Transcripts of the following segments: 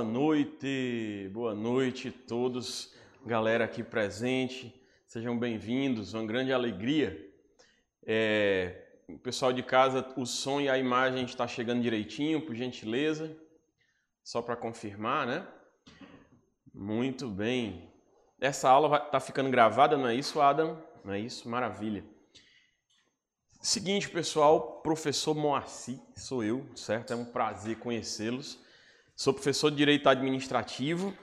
boa noite, boa noite a todos, galera aqui presente, sejam bem-vindos, uma grande alegria. É, o pessoal de casa, o som e a imagem está chegando direitinho, por gentileza, só para confirmar, né? Muito bem. Essa aula está ficando gravada, não é isso, Adam? Não é isso? Maravilha. Seguinte, pessoal, professor Moacir, sou eu, certo? É um prazer conhecê-los. Sou professor de Direito Administrativo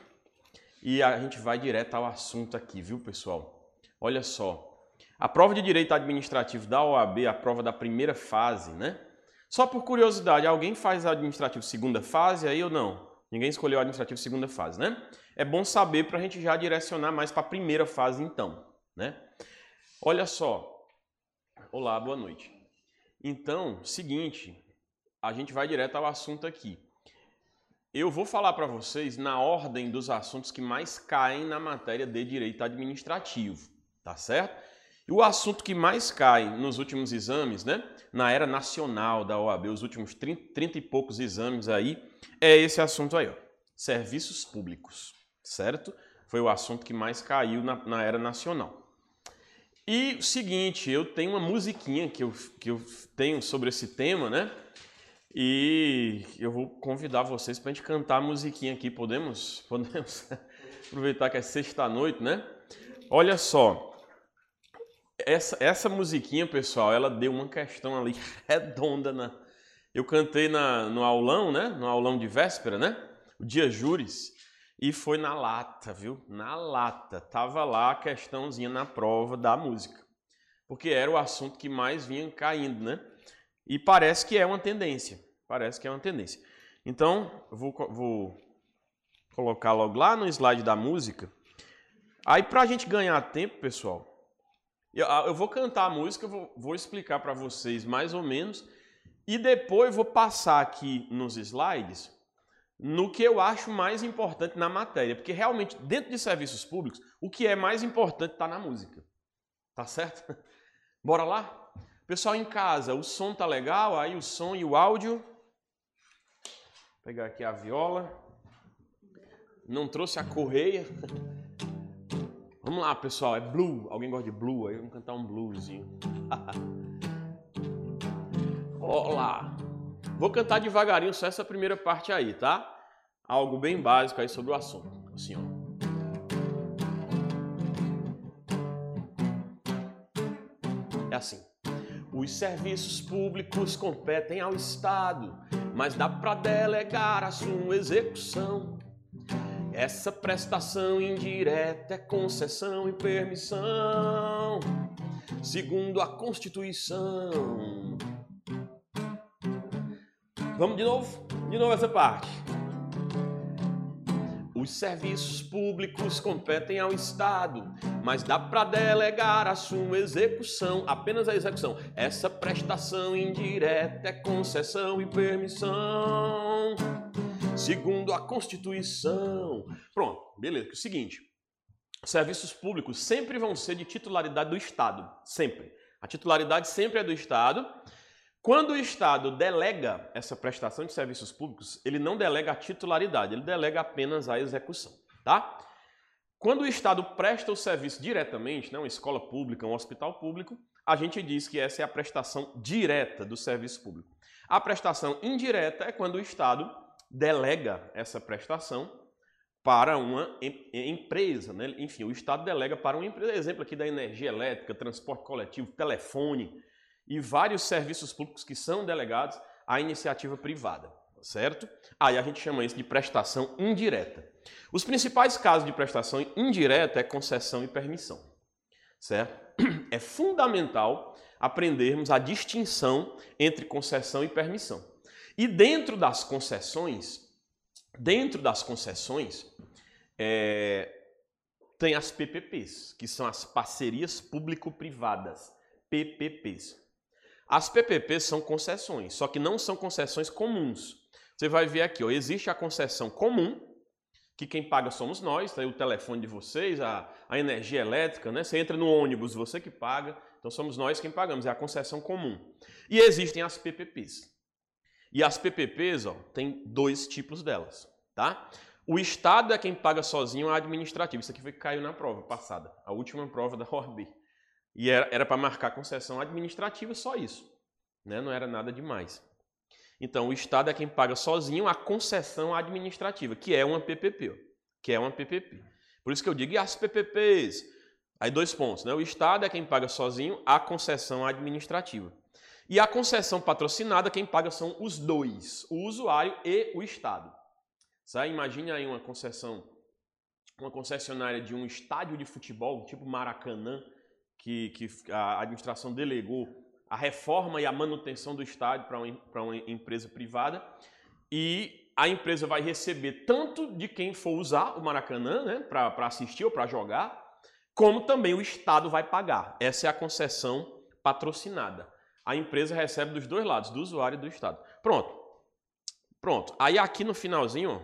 e a gente vai direto ao assunto aqui, viu, pessoal? Olha só, a prova de Direito Administrativo da OAB, a prova da primeira fase, né? Só por curiosidade, alguém faz administrativo segunda fase aí ou não? Ninguém escolheu administrativo segunda fase, né? É bom saber para a gente já direcionar mais para a primeira fase então, né? Olha só, Olá, boa noite. Então, seguinte, a gente vai direto ao assunto aqui. Eu vou falar para vocês na ordem dos assuntos que mais caem na matéria de direito administrativo, tá certo? E o assunto que mais cai nos últimos exames, né, na era nacional da OAB, os últimos 30, 30 e poucos exames aí, é esse assunto aí, ó, serviços públicos, certo? Foi o assunto que mais caiu na, na era nacional. E o seguinte, eu tenho uma musiquinha que eu, que eu tenho sobre esse tema, né? E eu vou convidar vocês para a gente cantar a musiquinha aqui. Podemos? Podemos aproveitar que é sexta-noite, né? Olha só. Essa, essa musiquinha, pessoal, ela deu uma questão ali redonda. Na... Eu cantei na, no aulão, né? No aulão de véspera, né? O dia júris. E foi na lata, viu? Na lata. Tava lá a questãozinha na prova da música. Porque era o assunto que mais vinha caindo, né? E parece que é uma tendência. Parece que é uma tendência. Então, vou, vou colocar logo lá no slide da música. Aí, para a gente ganhar tempo, pessoal, eu, eu vou cantar a música, vou, vou explicar para vocês mais ou menos, e depois vou passar aqui nos slides no que eu acho mais importante na matéria, porque realmente dentro de serviços públicos, o que é mais importante está na música. Tá certo? Bora lá? Pessoal em casa, o som tá legal? Aí o som e o áudio. Vou pegar aqui a viola. Não trouxe a correia. Vamos lá, pessoal, é blue. Alguém gosta de blue? Aí vamos cantar um bluesinho. Olá. Vou cantar devagarinho só essa primeira parte aí, tá? Algo bem básico aí sobre o assunto. Assim, ó. Os serviços públicos competem ao Estado, mas dá para delegar a sua execução. Essa prestação indireta é concessão e permissão, segundo a Constituição. Vamos de novo? De novo essa parte. Os serviços públicos competem ao Estado, mas dá para delegar a sua execução, apenas a execução. Essa prestação indireta é concessão e permissão, segundo a Constituição. Pronto, beleza. É o seguinte, serviços públicos sempre vão ser de titularidade do Estado, sempre. A titularidade sempre é do Estado. Quando o Estado delega essa prestação de serviços públicos, ele não delega a titularidade, ele delega apenas a execução, tá? Quando o Estado presta o serviço diretamente, né, uma escola pública, um hospital público, a gente diz que essa é a prestação direta do serviço público. A prestação indireta é quando o Estado delega essa prestação para uma empresa, né? enfim, o Estado delega para uma empresa, exemplo aqui da energia elétrica, transporte coletivo, telefone, e vários serviços públicos que são delegados à iniciativa privada, certo? Aí a gente chama isso de prestação indireta. Os principais casos de prestação indireta é concessão e permissão, certo? É fundamental aprendermos a distinção entre concessão e permissão. E dentro das concessões, dentro das concessões, é, tem as PPPs, que são as parcerias público-privadas, PPPs. As PPPs são concessões, só que não são concessões comuns. Você vai ver aqui, ó, existe a concessão comum, que quem paga somos nós, tá o telefone de vocês, a, a energia elétrica, né? Você entra no ônibus, você que paga, então somos nós quem pagamos, é a concessão comum. E existem as PPPs. E as PPPs, ó, tem dois tipos delas, tá? O Estado é quem paga sozinho a administrativa. Isso aqui foi caiu na prova passada, a última prova da OAB. E era para marcar concessão administrativa, só isso. Né? Não era nada demais. Então, o Estado é quem paga sozinho a concessão administrativa, que é uma PPP. Que é uma PPP. Por isso que eu digo, e as PPPs? Aí dois pontos, né? O Estado é quem paga sozinho a concessão administrativa. E a concessão patrocinada, quem paga são os dois, o usuário e o Estado. Sabe? Imagine aí uma concessão, uma concessionária de um estádio de futebol, tipo Maracanã, que, que a administração delegou a reforma e a manutenção do estádio para uma, uma empresa privada e a empresa vai receber tanto de quem for usar o Maracanã né, para assistir ou para jogar, como também o Estado vai pagar. Essa é a concessão patrocinada. A empresa recebe dos dois lados, do usuário e do Estado. Pronto. Pronto. Aí aqui no finalzinho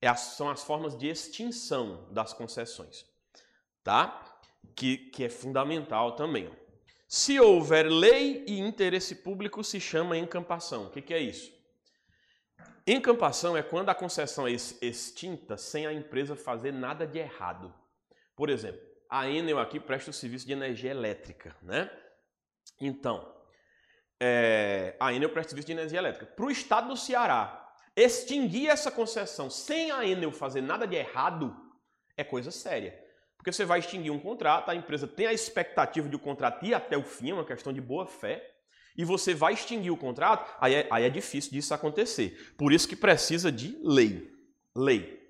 é são as formas de extinção das concessões. Tá? Que, que é fundamental também. Se houver lei e interesse público, se chama encampação. O que, que é isso? Encampação é quando a concessão é extinta sem a empresa fazer nada de errado. Por exemplo, a Enel aqui presta o serviço de energia elétrica, né? Então, é, a Enel presta serviço de energia elétrica. Para o estado do Ceará extinguir essa concessão sem a Enel fazer nada de errado é coisa séria. Porque você vai extinguir um contrato, a empresa tem a expectativa de o contrato ir até o fim, é uma questão de boa fé, e você vai extinguir o contrato, aí é, aí é difícil disso acontecer. Por isso que precisa de lei. Lei.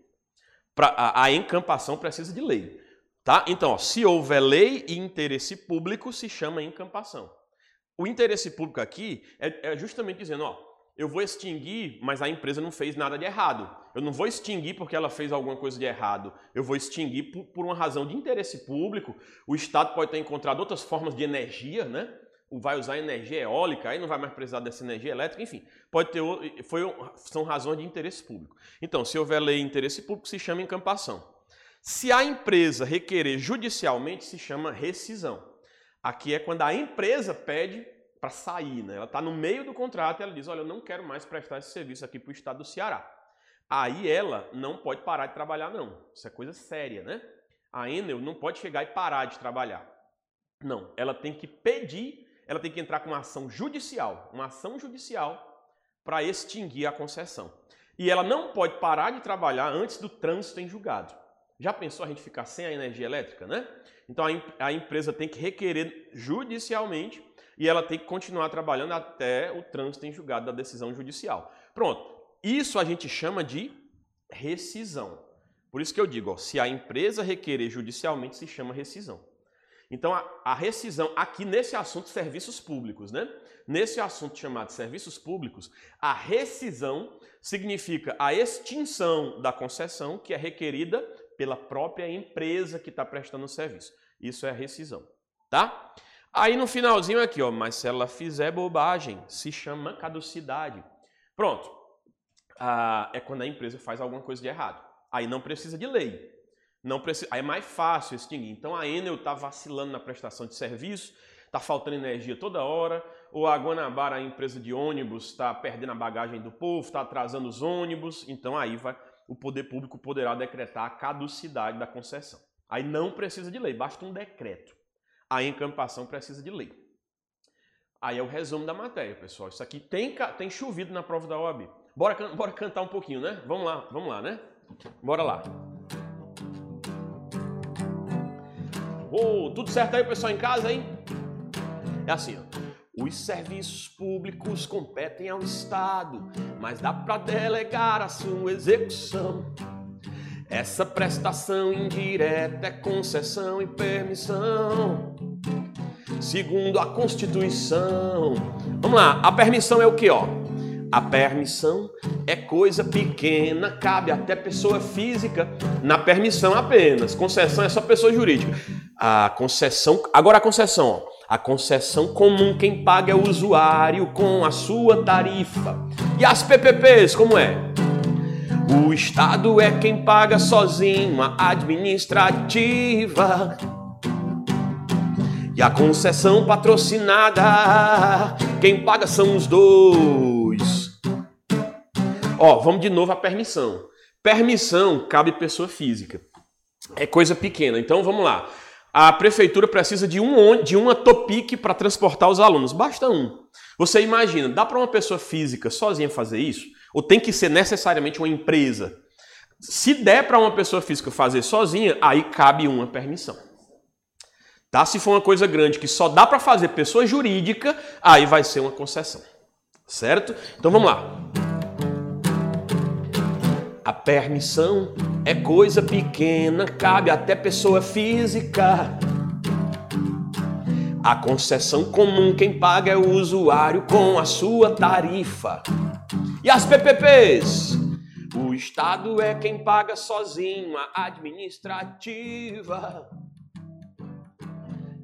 Pra, a, a encampação precisa de lei. Tá? Então, ó, se houver lei e interesse público, se chama encampação. O interesse público aqui é, é justamente dizendo, ó, eu vou extinguir, mas a empresa não fez nada de errado. Eu não vou extinguir porque ela fez alguma coisa de errado. Eu vou extinguir por, por uma razão de interesse público. O Estado pode ter encontrado outras formas de energia, né? Vai usar energia eólica, aí não vai mais precisar dessa energia elétrica, enfim. Pode ter foi, são razões de interesse público. Então, se houver lei de interesse público, se chama encampação. Se a empresa requerer judicialmente, se chama rescisão. Aqui é quando a empresa pede para sair, né? Ela está no meio do contrato e ela diz: Olha, eu não quero mais prestar esse serviço aqui para o estado do Ceará. Aí ela não pode parar de trabalhar, não. Isso é coisa séria, né? A Enel não pode chegar e parar de trabalhar. Não, ela tem que pedir, ela tem que entrar com uma ação judicial, uma ação judicial para extinguir a concessão. E ela não pode parar de trabalhar antes do trânsito em julgado. Já pensou a gente ficar sem a energia elétrica, né? Então a, a empresa tem que requerer judicialmente e ela tem que continuar trabalhando até o trânsito em julgado da decisão judicial. Pronto. Isso a gente chama de rescisão. Por isso que eu digo, ó, se a empresa requerer judicialmente, se chama rescisão. Então, a, a, rescisão, aqui nesse assunto, serviços públicos, né? Nesse assunto chamado serviços públicos, a rescisão significa a extinção da concessão que é requerida pela própria empresa que está prestando o serviço. Isso é a rescisão, tá? Aí no finalzinho aqui, ó, mas se ela fizer bobagem, se chama caducidade. Pronto. Ah, é quando a empresa faz alguma coisa de errado. Aí não precisa de lei. Não precisa, aí é mais fácil extinguir. Então a Enel está vacilando na prestação de serviço, está faltando energia toda hora, ou a Guanabara, a empresa de ônibus, está perdendo a bagagem do povo, está atrasando os ônibus. Então aí vai, o poder público poderá decretar a caducidade da concessão. Aí não precisa de lei, basta um decreto. A encampação precisa de lei. Aí é o resumo da matéria, pessoal. Isso aqui tem, tem chovido na prova da OAB. Bora, bora cantar um pouquinho, né? Vamos lá, vamos lá, né? Bora lá. Tudo certo aí, pessoal, em casa, hein? É assim, ó. Os serviços públicos competem ao Estado, mas dá para delegar a sua execução. Essa prestação indireta é concessão e permissão. Segundo a Constituição. Vamos lá, a permissão é o que, ó? A permissão é coisa pequena, cabe até pessoa física na permissão apenas. Concessão é só pessoa jurídica. A concessão, agora a concessão, ó. A concessão comum quem paga é o usuário com a sua tarifa. E as PPPs, como é? O Estado é quem paga sozinho a administrativa. E a concessão patrocinada, quem paga são os dois. Ó, vamos de novo a permissão. Permissão cabe pessoa física. É coisa pequena. Então vamos lá. A prefeitura precisa de, um, de uma Topic para transportar os alunos. Basta um. Você imagina, dá para uma pessoa física sozinha fazer isso? Ou tem que ser necessariamente uma empresa? Se der para uma pessoa física fazer sozinha, aí cabe uma permissão. Tá? Se for uma coisa grande que só dá para fazer pessoa jurídica, aí vai ser uma concessão. Certo? Então vamos lá. A permissão é coisa pequena, cabe até pessoa física. A concessão comum quem paga é o usuário com a sua tarifa. E as PPPs? O Estado é quem paga sozinho a administrativa.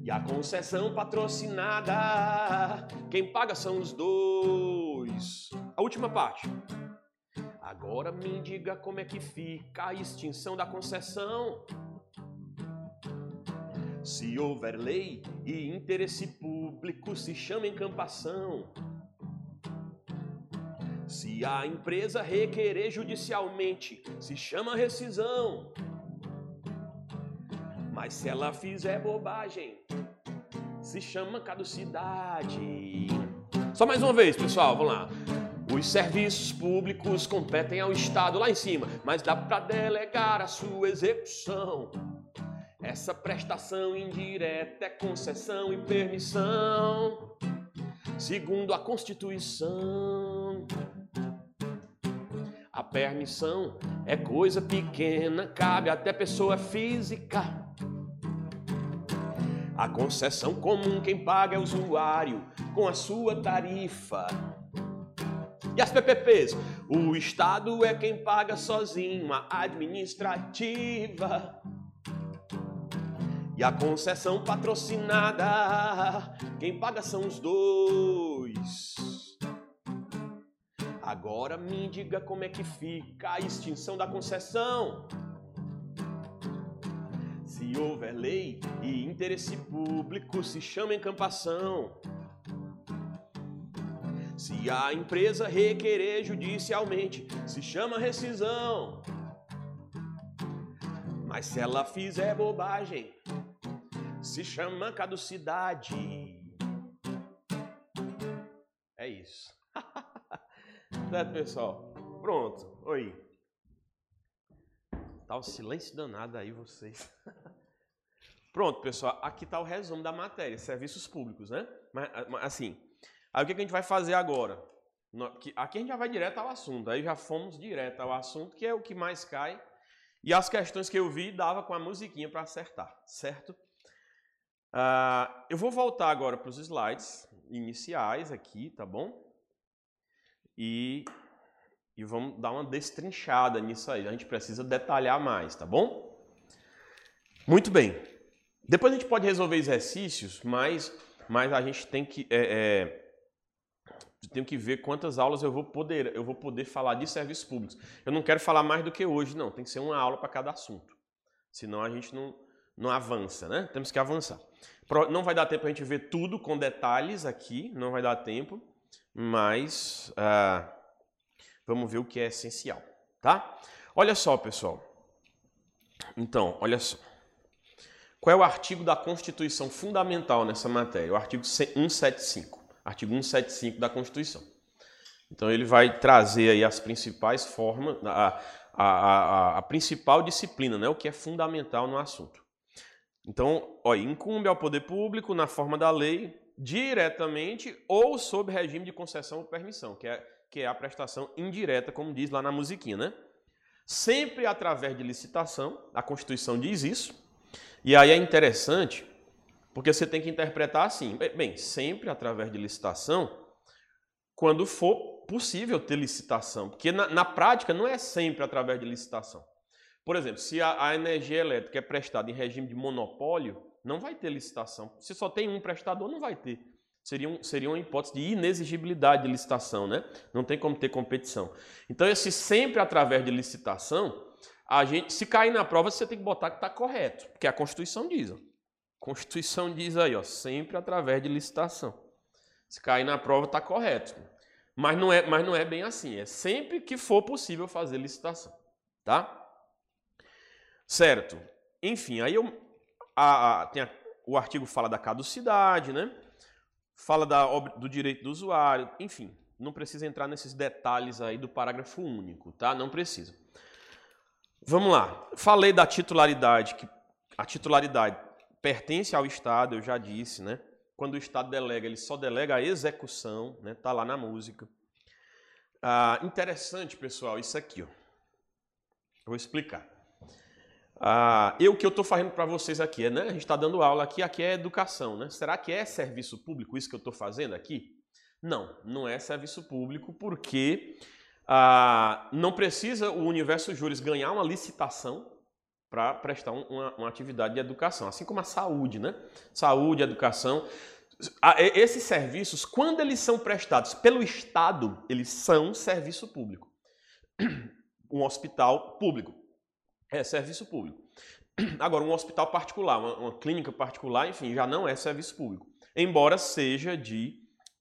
E a concessão patrocinada, quem paga são os dois. A última parte. Agora me diga como é que fica a extinção da concessão. Se houver lei e interesse público, se chama encampação. Se a empresa requerer judicialmente, se chama rescisão. Mas se ela fizer bobagem, se chama caducidade. Só mais uma vez, pessoal, vamos lá. Os serviços públicos competem ao Estado lá em cima, mas dá para delegar a sua execução. Essa prestação indireta é concessão e permissão, segundo a Constituição. A permissão é coisa pequena, cabe até pessoa física. A concessão comum quem paga é o usuário com a sua tarifa. E as PPPs? O Estado é quem paga sozinho a administrativa. E a concessão patrocinada, quem paga são os dois. Agora me diga como é que fica a extinção da concessão. Se houver lei e interesse público, se chama encampação. Se a empresa requerer judicialmente, se chama rescisão. Mas se ela fizer bobagem, se chama caducidade. É isso. certo, pessoal? Pronto. Oi. Tá o silêncio danado aí, vocês. Pronto, pessoal. Aqui tá o resumo da matéria, serviços públicos, né? Mas, assim, Aí o que a gente vai fazer agora? Aqui a gente já vai direto ao assunto. Aí já fomos direto ao assunto, que é o que mais cai. E as questões que eu vi dava com a musiquinha para acertar, certo? Uh, eu vou voltar agora para os slides iniciais aqui, tá bom? E, e vamos dar uma destrinchada nisso aí. A gente precisa detalhar mais, tá bom? Muito bem. Depois a gente pode resolver exercícios, mas, mas a gente tem que. É, é, tenho que ver quantas aulas eu vou poder, eu vou poder falar de serviços públicos. Eu não quero falar mais do que hoje, não. Tem que ser uma aula para cada assunto. Senão a gente não, não avança, né? Temos que avançar. Não vai dar tempo a gente ver tudo com detalhes aqui, não vai dar tempo, mas uh, vamos ver o que é essencial, tá? Olha só, pessoal. Então, olha só. Qual é o artigo da Constituição fundamental nessa matéria? O artigo 175 artigo 175 da Constituição. Então ele vai trazer aí as principais formas, a, a, a, a principal disciplina, né, o que é fundamental no assunto. Então, ó, incumbe ao poder público, na forma da lei, diretamente ou sob regime de concessão ou permissão, que é, que é a prestação indireta, como diz lá na musiquinha, né? Sempre através de licitação, a Constituição diz isso, e aí é interessante porque você tem que interpretar assim, bem, sempre através de licitação, quando for possível ter licitação. Porque na, na prática não é sempre através de licitação. Por exemplo, se a, a, energia elétrica é prestada em regime de monopólio, não vai ter licitação. Se só tem um prestador, não vai ter. Seria, um, seria uma hipótese de inexigibilidade de licitação, né? Não tem como ter competição. Então, esse sempre através de licitação, a gente, se cair na prova, você tem que botar que está correto, porque a Constituição diz. Ó. Constituição diz aí, ó, sempre através de licitação. Se cair na prova, está correto. Mas não, é, mas não é bem assim. É sempre que for possível fazer licitação. Tá? Certo. Enfim, aí eu, a, a, tem a, o artigo fala da caducidade, né? Fala da, do direito do usuário, enfim, não precisa entrar nesses detalhes aí do parágrafo único, tá? Não precisa. Vamos lá. Falei da titularidade, que a titularidade pertence ao Estado, eu já disse, né? Quando o Estado delega, ele só delega a execução, né? Tá lá na música. Ah, interessante, pessoal, isso aqui, ó. vou explicar. Ah, eu que eu estou fazendo para vocês aqui, né? A gente está dando aula aqui, aqui é educação, né? Será que é serviço público isso que eu estou fazendo aqui? Não, não é serviço público porque ah, não precisa o Universo Júris ganhar uma licitação para prestar uma, uma, atividade de educação, assim como a saúde, né? Saúde, educação. Esses serviços, quando eles são prestados pelo Estado, eles são serviço público. Um hospital público é serviço público. Agora, um hospital particular, uma, uma clínica particular, enfim, já não é serviço público. Embora seja de,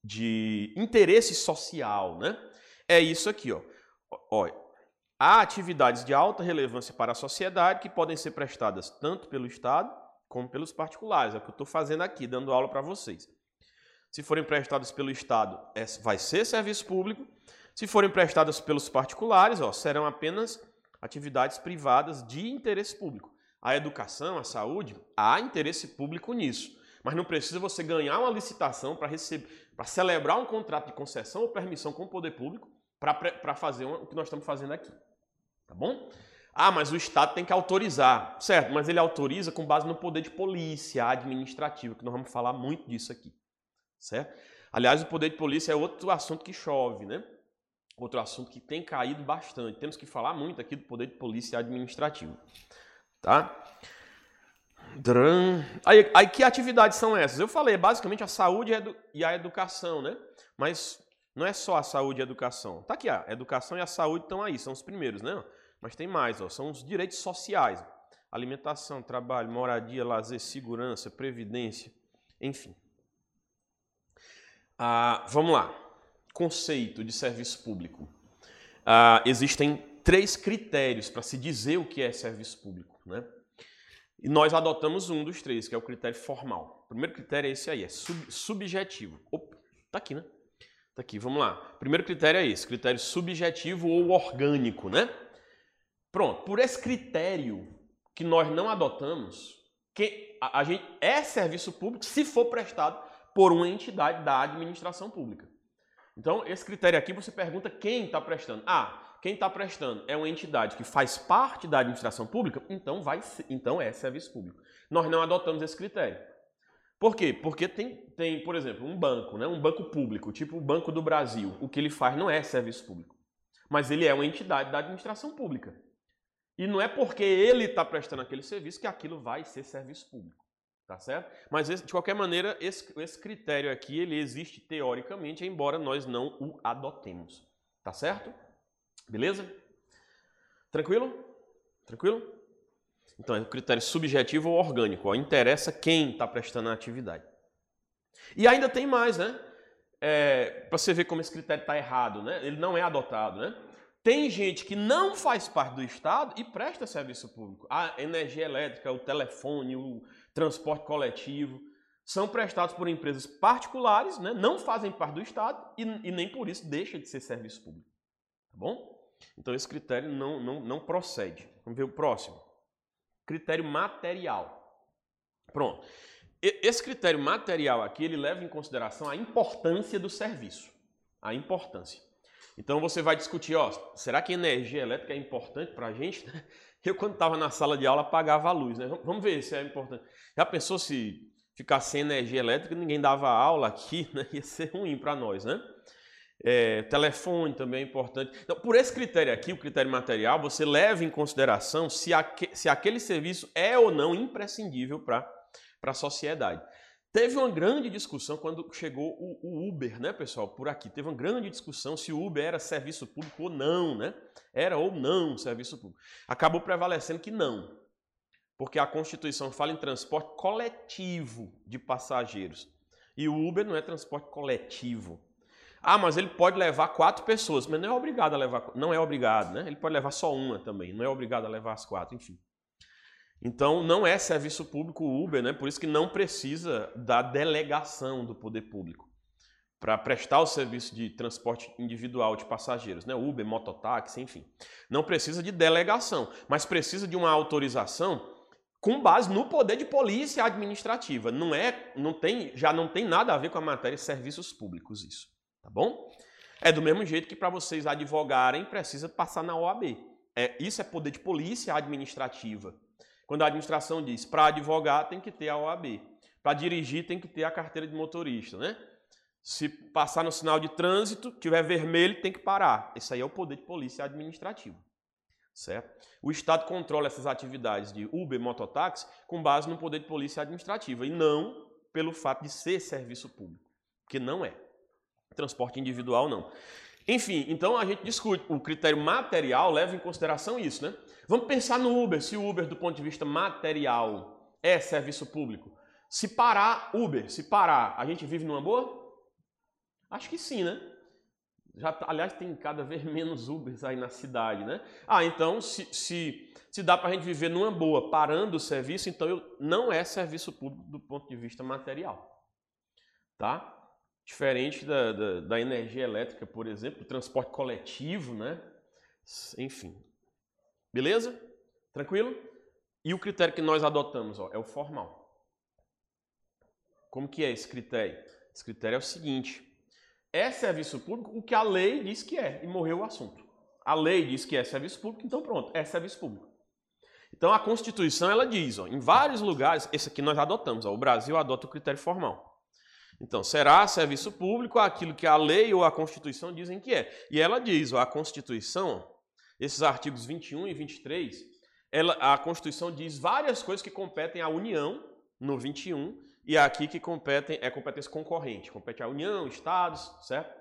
de interesse social, né? É isso aqui, ó. Olha, há atividades de alta relevância para a sociedade que podem ser prestadas tanto pelo Estado como pelos particulares. É o que eu estou fazendo aqui, dando aula para vocês. Se forem prestadas pelo Estado, é, vai ser serviço público. Se forem prestadas pelos particulares, ó, serão apenas atividades privadas de interesse público. A educação, a saúde, há interesse público nisso. Mas não precisa você ganhar uma licitação para receber, para celebrar um contrato de concessão ou permissão com o poder público para fazer o que nós estamos fazendo aqui. Tá bom? Ah, mas o Estado tem que autorizar. Certo, mas ele autoriza com base no poder de polícia administrativa, que nós vamos falar muito disso aqui. Certo? Aliás, o poder de polícia é outro assunto que chove, né? outro assunto que tem caído bastante. Temos que falar muito aqui do poder de polícia administrativo. Tá? Aí, aí que atividades são essas? Eu falei basicamente a saúde e a educação, né? Mas não é só a saúde e a educação. Tá aqui, a educação e a saúde estão aí, são os primeiros, né? Mas tem mais, ó, são os direitos sociais. Alimentação, trabalho, moradia, lazer, segurança, previdência, enfim. Ah, vamos lá conceito de serviço público? Ah, existem três critérios para se dizer o que é serviço público. Né? E nós adotamos um dos três, que é o critério formal. O primeiro critério é esse aí, é sub, subjetivo. Opa, tá aqui, né? Tá aqui, vamos lá. O primeiro critério é esse, critério subjetivo ou orgânico, né? Pronto, por esse critério que nós não adotamos, que a, gente é serviço público se for prestado por uma entidade da administração pública. Então, esse critério aqui você pergunta quem está prestando. Ah, quem está prestando é uma entidade que faz parte da administração pública, então, vai, então é serviço público. Nós não adotamos esse critério. Por quê? Porque tem, tem, por exemplo, um banco, né? um banco público, tipo o Banco do Brasil. O que ele faz não é serviço público, mas ele é uma entidade da administração pública. E não é porque ele está prestando aquele serviço que aquilo vai ser serviço público. Tá certo? Mas de qualquer maneira, esse, esse critério aqui ele existe teoricamente, embora nós não o adotemos. Tá certo? Beleza? Tranquilo? Tranquilo? Então é o critério subjetivo ou orgânico. Ó, interessa quem está prestando a atividade. E ainda tem mais, né? É, Para você ver como esse critério está errado, né? Ele não é adotado, né? Tem gente que não faz parte do Estado e presta serviço público. A energia elétrica, o telefone, o, transporte coletivo, são prestados por empresas particulares, né, não fazem parte do Estado e, e, nem por isso deixa de ser serviço público. Tá bom? Então esse critério não, não, não procede. Vamos ver o próximo. Critério material. Pronto. Esse critério material aqui, ele leva em consideração a importância do serviço. A importância. Então você vai discutir, ó, será que energia elétrica é importante para a gente? Eu, quando estava na sala de aula, apagava a luz. Né? Vamos ver se é importante. Já pensou se ficar sem energia elétrica, ninguém dava aula aqui, né? ia ser ruim para nós, né? É, telefone também é importante. Então, por esse critério aqui, o critério material, você leva em consideração se, aque, se aquele serviço é ou não imprescindível para a sociedade. Teve uma grande discussão quando chegou o, Uber, né, pessoal, por aqui. Teve uma grande discussão se o Uber era serviço público ou não, né? Era ou não serviço público. Acabou prevalecendo que não, porque a Constituição fala em transporte coletivo de passageiros. E o Uber não é transporte coletivo. Ah, mas ele pode levar quatro pessoas, mas não é obrigado a levar, não é obrigado, né? Ele pode levar só uma também, não é obrigado a levar as quatro, enfim. Então, não é serviço público o Uber, né? Por isso que não precisa da delegação do poder público para prestar o serviço de transporte individual de passageiros, né? Uber, mototáxi, enfim. Não precisa de delegação, mas precisa de uma autorização com base no poder de polícia administrativa. Não é, não tem, já não tem nada a ver com a matéria de serviços públicos isso, tá bom? É do mesmo jeito que para vocês advogarem precisa passar na OAB. É, isso é poder de polícia administrativa. Quando a administração diz para advogar tem que ter a OAB, para dirigir tem que ter a carteira de motorista, né? Se passar no sinal de trânsito, tiver vermelho, tem que parar. Esse aí é o poder de polícia administrativo. Certo? O Estado controla essas atividades de Uber, mototáxi, com base no poder de polícia administrativa e não pelo fato de ser serviço público, que não é. Transporte individual, não. Enfim, então a gente discute. O critério material leva em consideração isso, né? Vamos pensar no Uber, se o Uber, do ponto de vista material, é serviço público. Se parar, Uber, se parar, a gente vive numa boa? Acho que sim, né? Já, tá, aliás, tem cada vez menos Ubers aí na cidade, né? Ah, então, se, se, se dá para a gente viver numa boa, parando o serviço, então eu, não é serviço público do ponto de vista material. Tá? Diferente da, da, da, energia elétrica, por exemplo, transporte coletivo, né? Enfim. Beleza? Tranquilo? E o critério que nós adotamos ó, é o formal. Como que é esse critério? Esse critério é o seguinte: é serviço público o que a lei diz que é, e morreu o assunto. A lei diz que é serviço público, então pronto, é serviço público. Então a Constituição ela diz, ó, em vários lugares, esse aqui nós adotamos, ó, o Brasil adota o critério formal. Então, será serviço público aquilo que a lei ou a Constituição dizem que é. E ela diz, a Constituição, esses artigos 21 e 23, ela, a Constituição diz várias coisas que competem à União, no 21, e aqui que competem, é competência concorrente, compete à União, Estados, certo?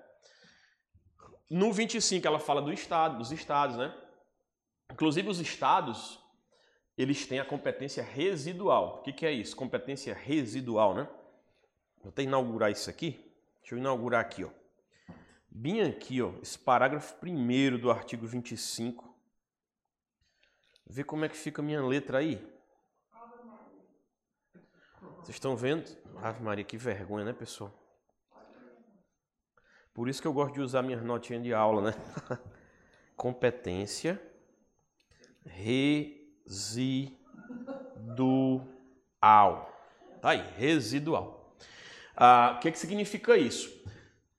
No 25 ela fala do Estado, dos Estados, né? Inclusive os Estados, eles têm a competência residual. O que, que é isso? Competência residual, né? Vou até inaugurar isso aqui. Deixa eu inaugurar aqui, ó. Bem aqui, ó, esse parágrafo primeiro do artigo 25. Vê como é que fica a minha letra aí. Vocês estão vendo? Ave Maria, que vergonha, né, pessoal? Por isso que eu gosto de usar minhas notinhas de aula, né? Competência residual. Tá aí, residual. Ah, o que, que significa isso?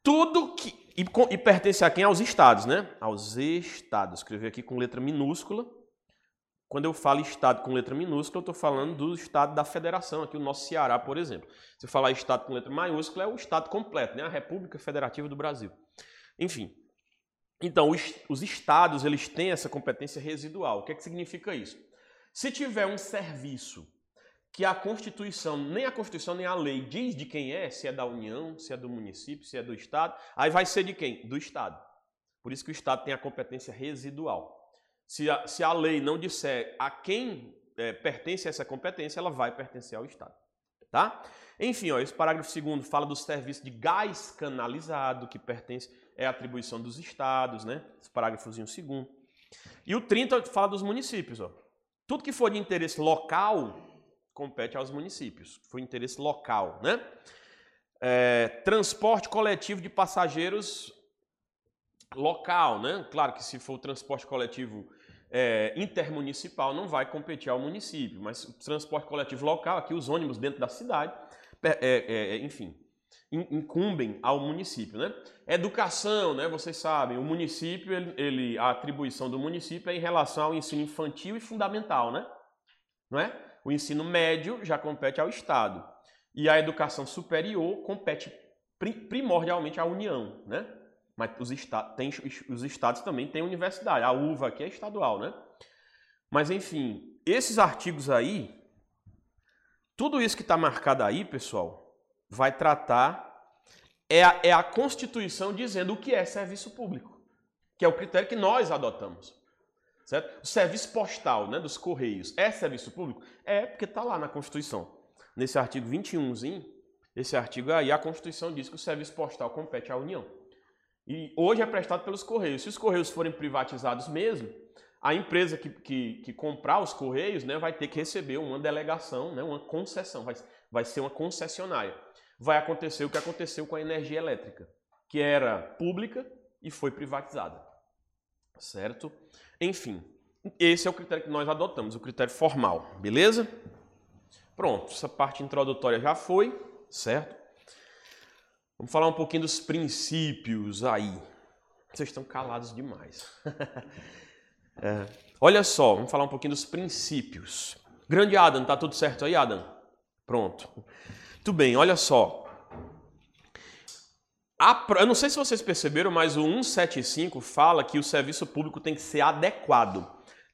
Tudo que. E, e, pertence a quem? Aos estados, né? Aos estados. Escrevi aqui com letra minúscula. Quando eu falo estado com letra minúscula, eu estou falando do estado da federação, aqui o nosso Ceará, por exemplo. Se eu falar estado com letra maiúscula, é o estado completo, né? A República Federativa do Brasil. Enfim. Então, os, os estados, eles têm essa competência residual. O que, é que significa isso? Se tiver um serviço que a Constituição, nem a Constituição nem a lei diz de quem é, se é da União, se é do município, se é do Estado, aí vai ser de quem? Do Estado. Por isso que o Estado tem a competência residual. Se a, se a lei não disser a quem é, pertence essa competência, ela vai pertencer ao Estado. Tá? Enfim, ó, esse parágrafo segundo fala do serviço de gás canalizado, que pertence, é atribuição dos estados, né? Esse parágrafozinho segundo. E o 30 fala dos municípios. Ó. Tudo que for de interesse local compete aos municípios, foi interesse local, né? É, transporte coletivo de passageiros local, né? Claro que se for transporte coletivo é, intermunicipal não vai competir ao município, mas o transporte coletivo local, aqui os ônibus dentro da cidade, é, é, é enfim, incumbem ao município, né? Educação, né? Vocês sabem, o município, ele, ele, a atribuição do município é em relação ao ensino infantil e fundamental, né? Não é? O ensino médio já compete ao Estado. E a educação superior compete primordialmente à União, né? Mas os, esta tem, os estados também têm universidade. A UVA aqui é estadual, né? Mas enfim, esses artigos aí, tudo isso que está marcado aí, pessoal, vai tratar é a, é a Constituição dizendo o que é serviço público, que é o critério que nós adotamos. Certo? O serviço postal né, dos Correios é serviço público? É, porque está lá na Constituição. Nesse artigo 21, esse artigo aí, a Constituição diz que o serviço postal compete à União. E hoje é prestado pelos Correios. Se os Correios forem privatizados mesmo, a empresa que, que, que comprar os Correios né, vai ter que receber uma delegação, né, uma concessão, vai, vai ser uma concessionária. Vai acontecer o que aconteceu com a energia elétrica, que era pública e foi privatizada. Certo? Enfim, esse é o critério que nós adotamos, o critério formal, beleza? Pronto, essa parte introdutória já foi, certo? Vamos falar um pouquinho dos princípios aí. Vocês estão calados demais. é. Olha só, vamos falar um pouquinho dos princípios. Grande Adam, tá tudo certo aí, Adam? Pronto. Tudo bem, olha só. Eu não sei se vocês perceberam, mas o 175 fala que o serviço público tem que ser adequado.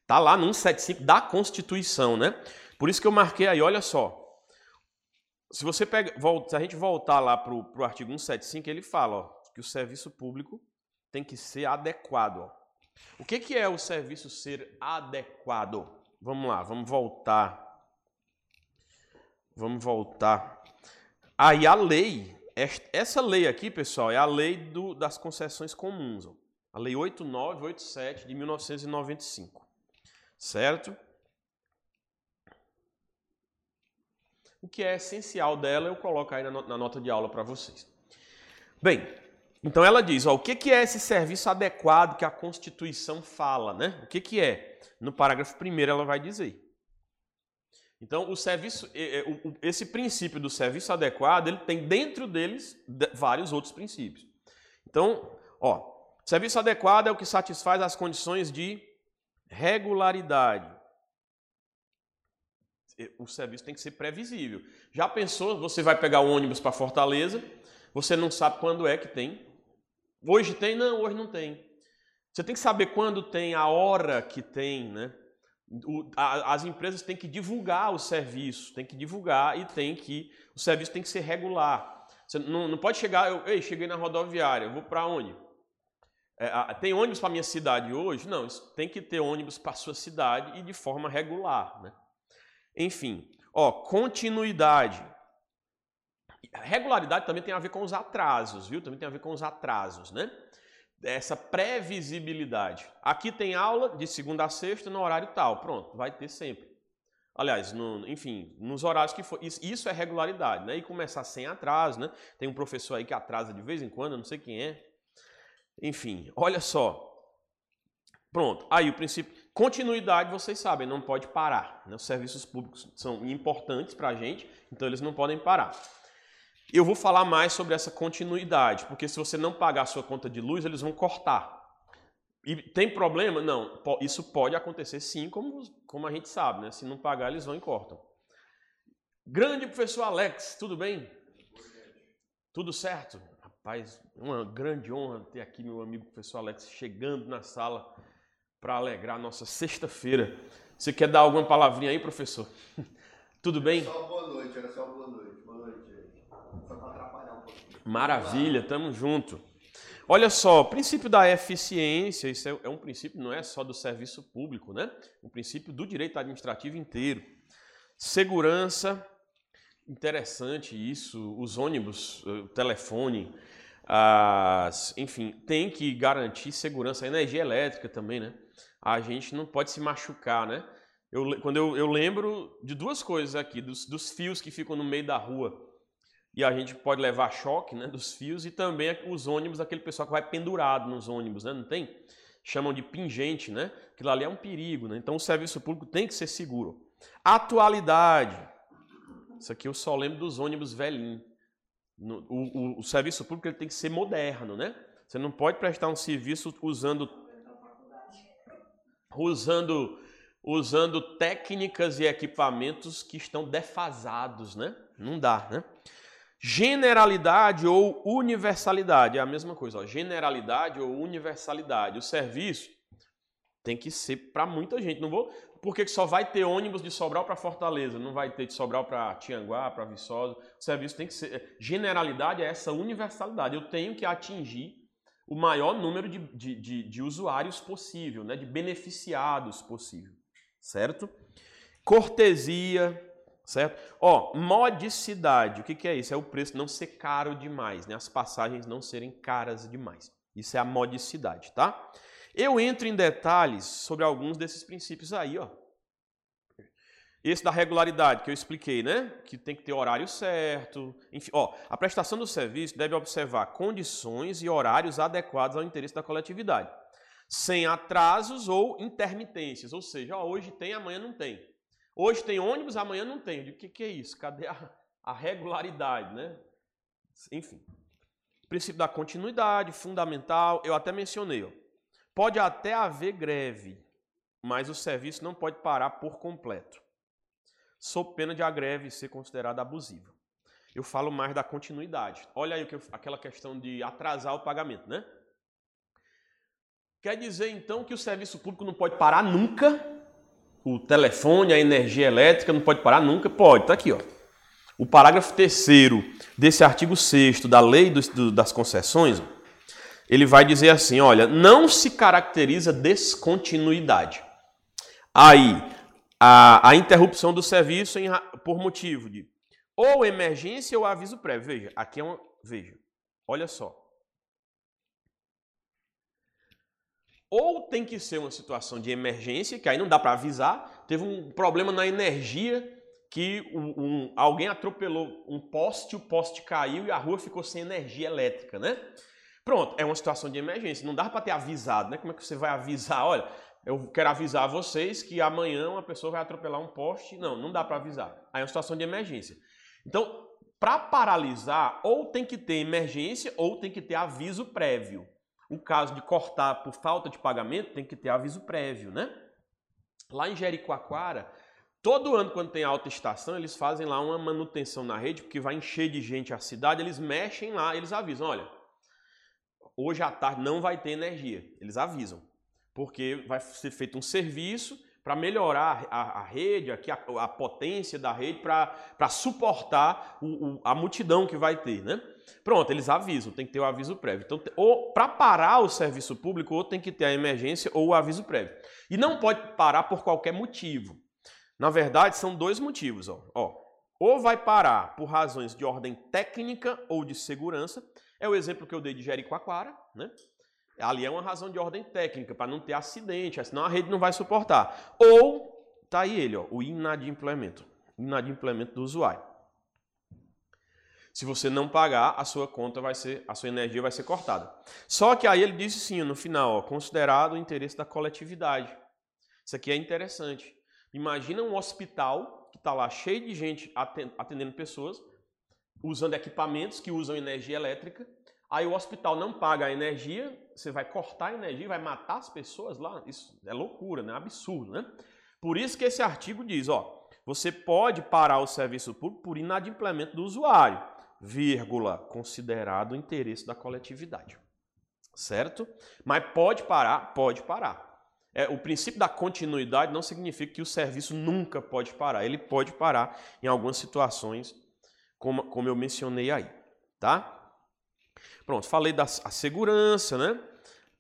Tá lá no 175 da Constituição, né? Por isso que eu marquei aí, olha só. Se você pega, volta, se a gente voltar lá para o artigo 175, ele fala ó, que o serviço público tem que ser adequado. Ó. O que, que é o serviço ser adequado? Vamos lá, vamos voltar. Vamos voltar. Aí a lei, essa lei aqui, pessoal, é a lei do, das concessões comuns. Ó. A lei 8987 de 1995. Certo? O que é essencial dela eu coloco aí na nota de aula para vocês. Bem, então ela diz, ó, o que, que é esse serviço adequado que a Constituição fala, né? O que, que é? No parágrafo 1 ela vai dizer. Então, o serviço, esse princípio do serviço adequado, ele tem dentro deles vários outros princípios. Então, ó, serviço adequado é o que satisfaz as condições de regularidade, o serviço tem que ser previsível. Já pensou, você vai pegar o ônibus para Fortaleza, você não sabe quando é que tem. Hoje tem? Não, hoje não tem. Você tem que saber quando tem, a hora que tem, né? O, a, as empresas têm que divulgar o serviço, tem que divulgar e tem que o serviço tem que ser regular. Você não, não pode chegar, eu, ei, cheguei na rodoviária, vou para onde? É, tem ônibus para minha cidade hoje? Não, tem que ter ônibus para sua cidade e de forma regular, né? Enfim, ó, continuidade. Regularidade também tem a ver com os atrasos, viu? Também tem a ver com os atrasos, né? Essa previsibilidade. Aqui tem aula de segunda a sexta no horário tal. Pronto, vai ter sempre. Aliás, no, enfim, nos horários que for. Isso, isso, é regularidade, né? E começar sem atraso, né? Tem um professor aí que atrasa de vez em quando, não sei quem é. Enfim, olha só. Pronto, aí o princípio. Continuidade, vocês sabem, não pode parar. Né? Os serviços públicos são importantes para a gente, então eles não podem parar. Eu vou falar mais sobre essa continuidade, porque se você não pagar a sua conta de luz, eles vão cortar. E tem problema? Não, isso pode acontecer sim, como, como a gente sabe, né? Se não pagar, eles vão e cortam. Grande professor Alex, tudo bem? Tudo certo? Rapaz, uma grande honra ter aqui meu amigo professor Alex chegando na sala para alegrar nossa sexta-feira. Você quer dar alguma palavrinha aí, professor? Tudo bem? Só boa noite, era só boa noite. Boa noite, Só para atrapalhar um pouquinho. Maravilha, tamo junto. Olha só, o princípio da eficiência, isso é, é um princípio, não é só do serviço público, né? Um princípio do direito administrativo inteiro. Segurança, interessante isso, os ônibus, o telefone, as, enfim, tem que garantir segurança, a energia elétrica também, né? a gente não pode se machucar, né? Eu, quando eu, eu lembro de duas coisas aqui, dos, dos, fios que ficam no meio da rua e a gente pode levar choque né, dos fios e também os ônibus, aquele pessoal que vai pendurado nos ônibus, né? Não tem? Chamam de pingente, né? Aquilo ali é um perigo, né? Então o serviço público tem que ser seguro. Atualidade. Isso aqui eu só lembro dos ônibus velhinhos. O, o, o serviço público ele tem que ser moderno, né? Você não pode prestar um serviço usando usando, usando técnicas e equipamentos que estão defasados, né? Não dá, né? Generalidade ou universalidade é a mesma coisa. Ó. Generalidade ou universalidade. O serviço tem que ser para muita gente. Não vou, porque só vai ter ônibus de Sobral para Fortaleza, não vai ter de Sobral para Tianguá, para Viçosa. O serviço tem que ser. Generalidade é essa universalidade. Eu tenho que atingir o maior número de, de, de, de usuários possível, né? de beneficiados possível, certo? Cortesia, certo? Ó, modicidade, o que, que é isso? É o preço não ser caro demais, né? as passagens não serem caras demais, Isso é a modicidade, tá? Eu entro em detalhes sobre alguns desses princípios aí, ó. Esse da regularidade que eu expliquei, né? Que tem que ter horário certo. Enfim, ó, a prestação do serviço deve observar condições e horários adequados ao interesse da coletividade, sem atrasos ou intermitências. Ou seja, ó, hoje tem, amanhã não tem. Hoje tem ônibus, amanhã não tem. O que, que é isso? Cadê a, a regularidade, né? Enfim. Princípio da continuidade, fundamental, eu até mencionei. Ó. Pode até haver greve, mas o serviço não pode parar por completo sob pena de a greve ser considerada abusiva. Eu falo mais da continuidade. Olha aí aquela questão de atrasar o pagamento, né? Quer dizer então que o serviço público não pode parar nunca? O telefone, a energia elétrica não pode parar nunca? Pode, tá aqui, ó. O parágrafo 3 desse artigo 6 da Lei das Concessões, ele vai dizer assim: olha, não se caracteriza descontinuidade. Aí, a, a interrupção do serviço em, por motivo de ou emergência ou aviso prévio. Veja, aqui é uma. Veja, olha só. Ou tem que ser uma situação de emergência, que aí não dá para avisar. Teve um problema na energia que um, um, alguém atropelou um poste, o poste caiu e a rua ficou sem energia elétrica, né? Pronto, é uma situação de emergência. Não dá para ter avisado, né? Como é que você vai avisar? Olha, eu quero avisar vocês que amanhã uma pessoa vai atropelar um poste. Não, não dá para avisar. Aí é uma situação de emergência. Então, para paralisar, ou tem que ter emergência ou tem que ter aviso prévio. O caso de cortar por falta de pagamento tem que ter aviso prévio, né? Lá em Jericoacoara, todo ano quando tem alta estação, eles fazem lá uma manutenção na rede, porque vai encher de gente a cidade, eles mexem lá, eles avisam, olha, hoje à tarde não vai ter energia. Eles avisam porque vai ser feito um serviço para melhorar a, a, rede, aqui a, a, potência da rede, para suportar o, o, a multidão que vai ter, né? Pronto, eles avisam, tem que ter o aviso prévio. Então, ou para parar o serviço público, ou tem que ter a emergência ou o aviso prévio. E não pode parar por qualquer motivo. Na verdade, são dois motivos. Ó. ó ou vai parar por razões de ordem técnica ou de segurança. É o exemplo que eu dei de Jericoacoara, né? Ali é uma razão de ordem técnica, para não ter acidente, senão a rede não vai suportar. Ou, tá aí ele, ó, o inadimplemento. Inadimplemento do usuário. Se você não pagar, a sua conta vai ser, a sua energia vai ser cortada. Só que aí ele disse sim, no final, ó, considerado o interesse da coletividade. Isso aqui é interessante. Imagina um hospital que está lá cheio de gente atendendo pessoas, usando equipamentos que usam energia elétrica, Aí o hospital não paga a energia, você vai cortar a energia, vai matar as pessoas lá. Isso é loucura, né? Absurdo, né? Por isso que esse artigo diz, ó, você pode parar o serviço público por inadimplemento do usuário, vírgula, considerado o interesse da coletividade. Certo? Mas pode parar, pode parar. É, o princípio da continuidade não significa que o serviço nunca pode parar. Ele pode parar em algumas situações, como, como eu mencionei aí, tá? Pronto, falei da segurança, né?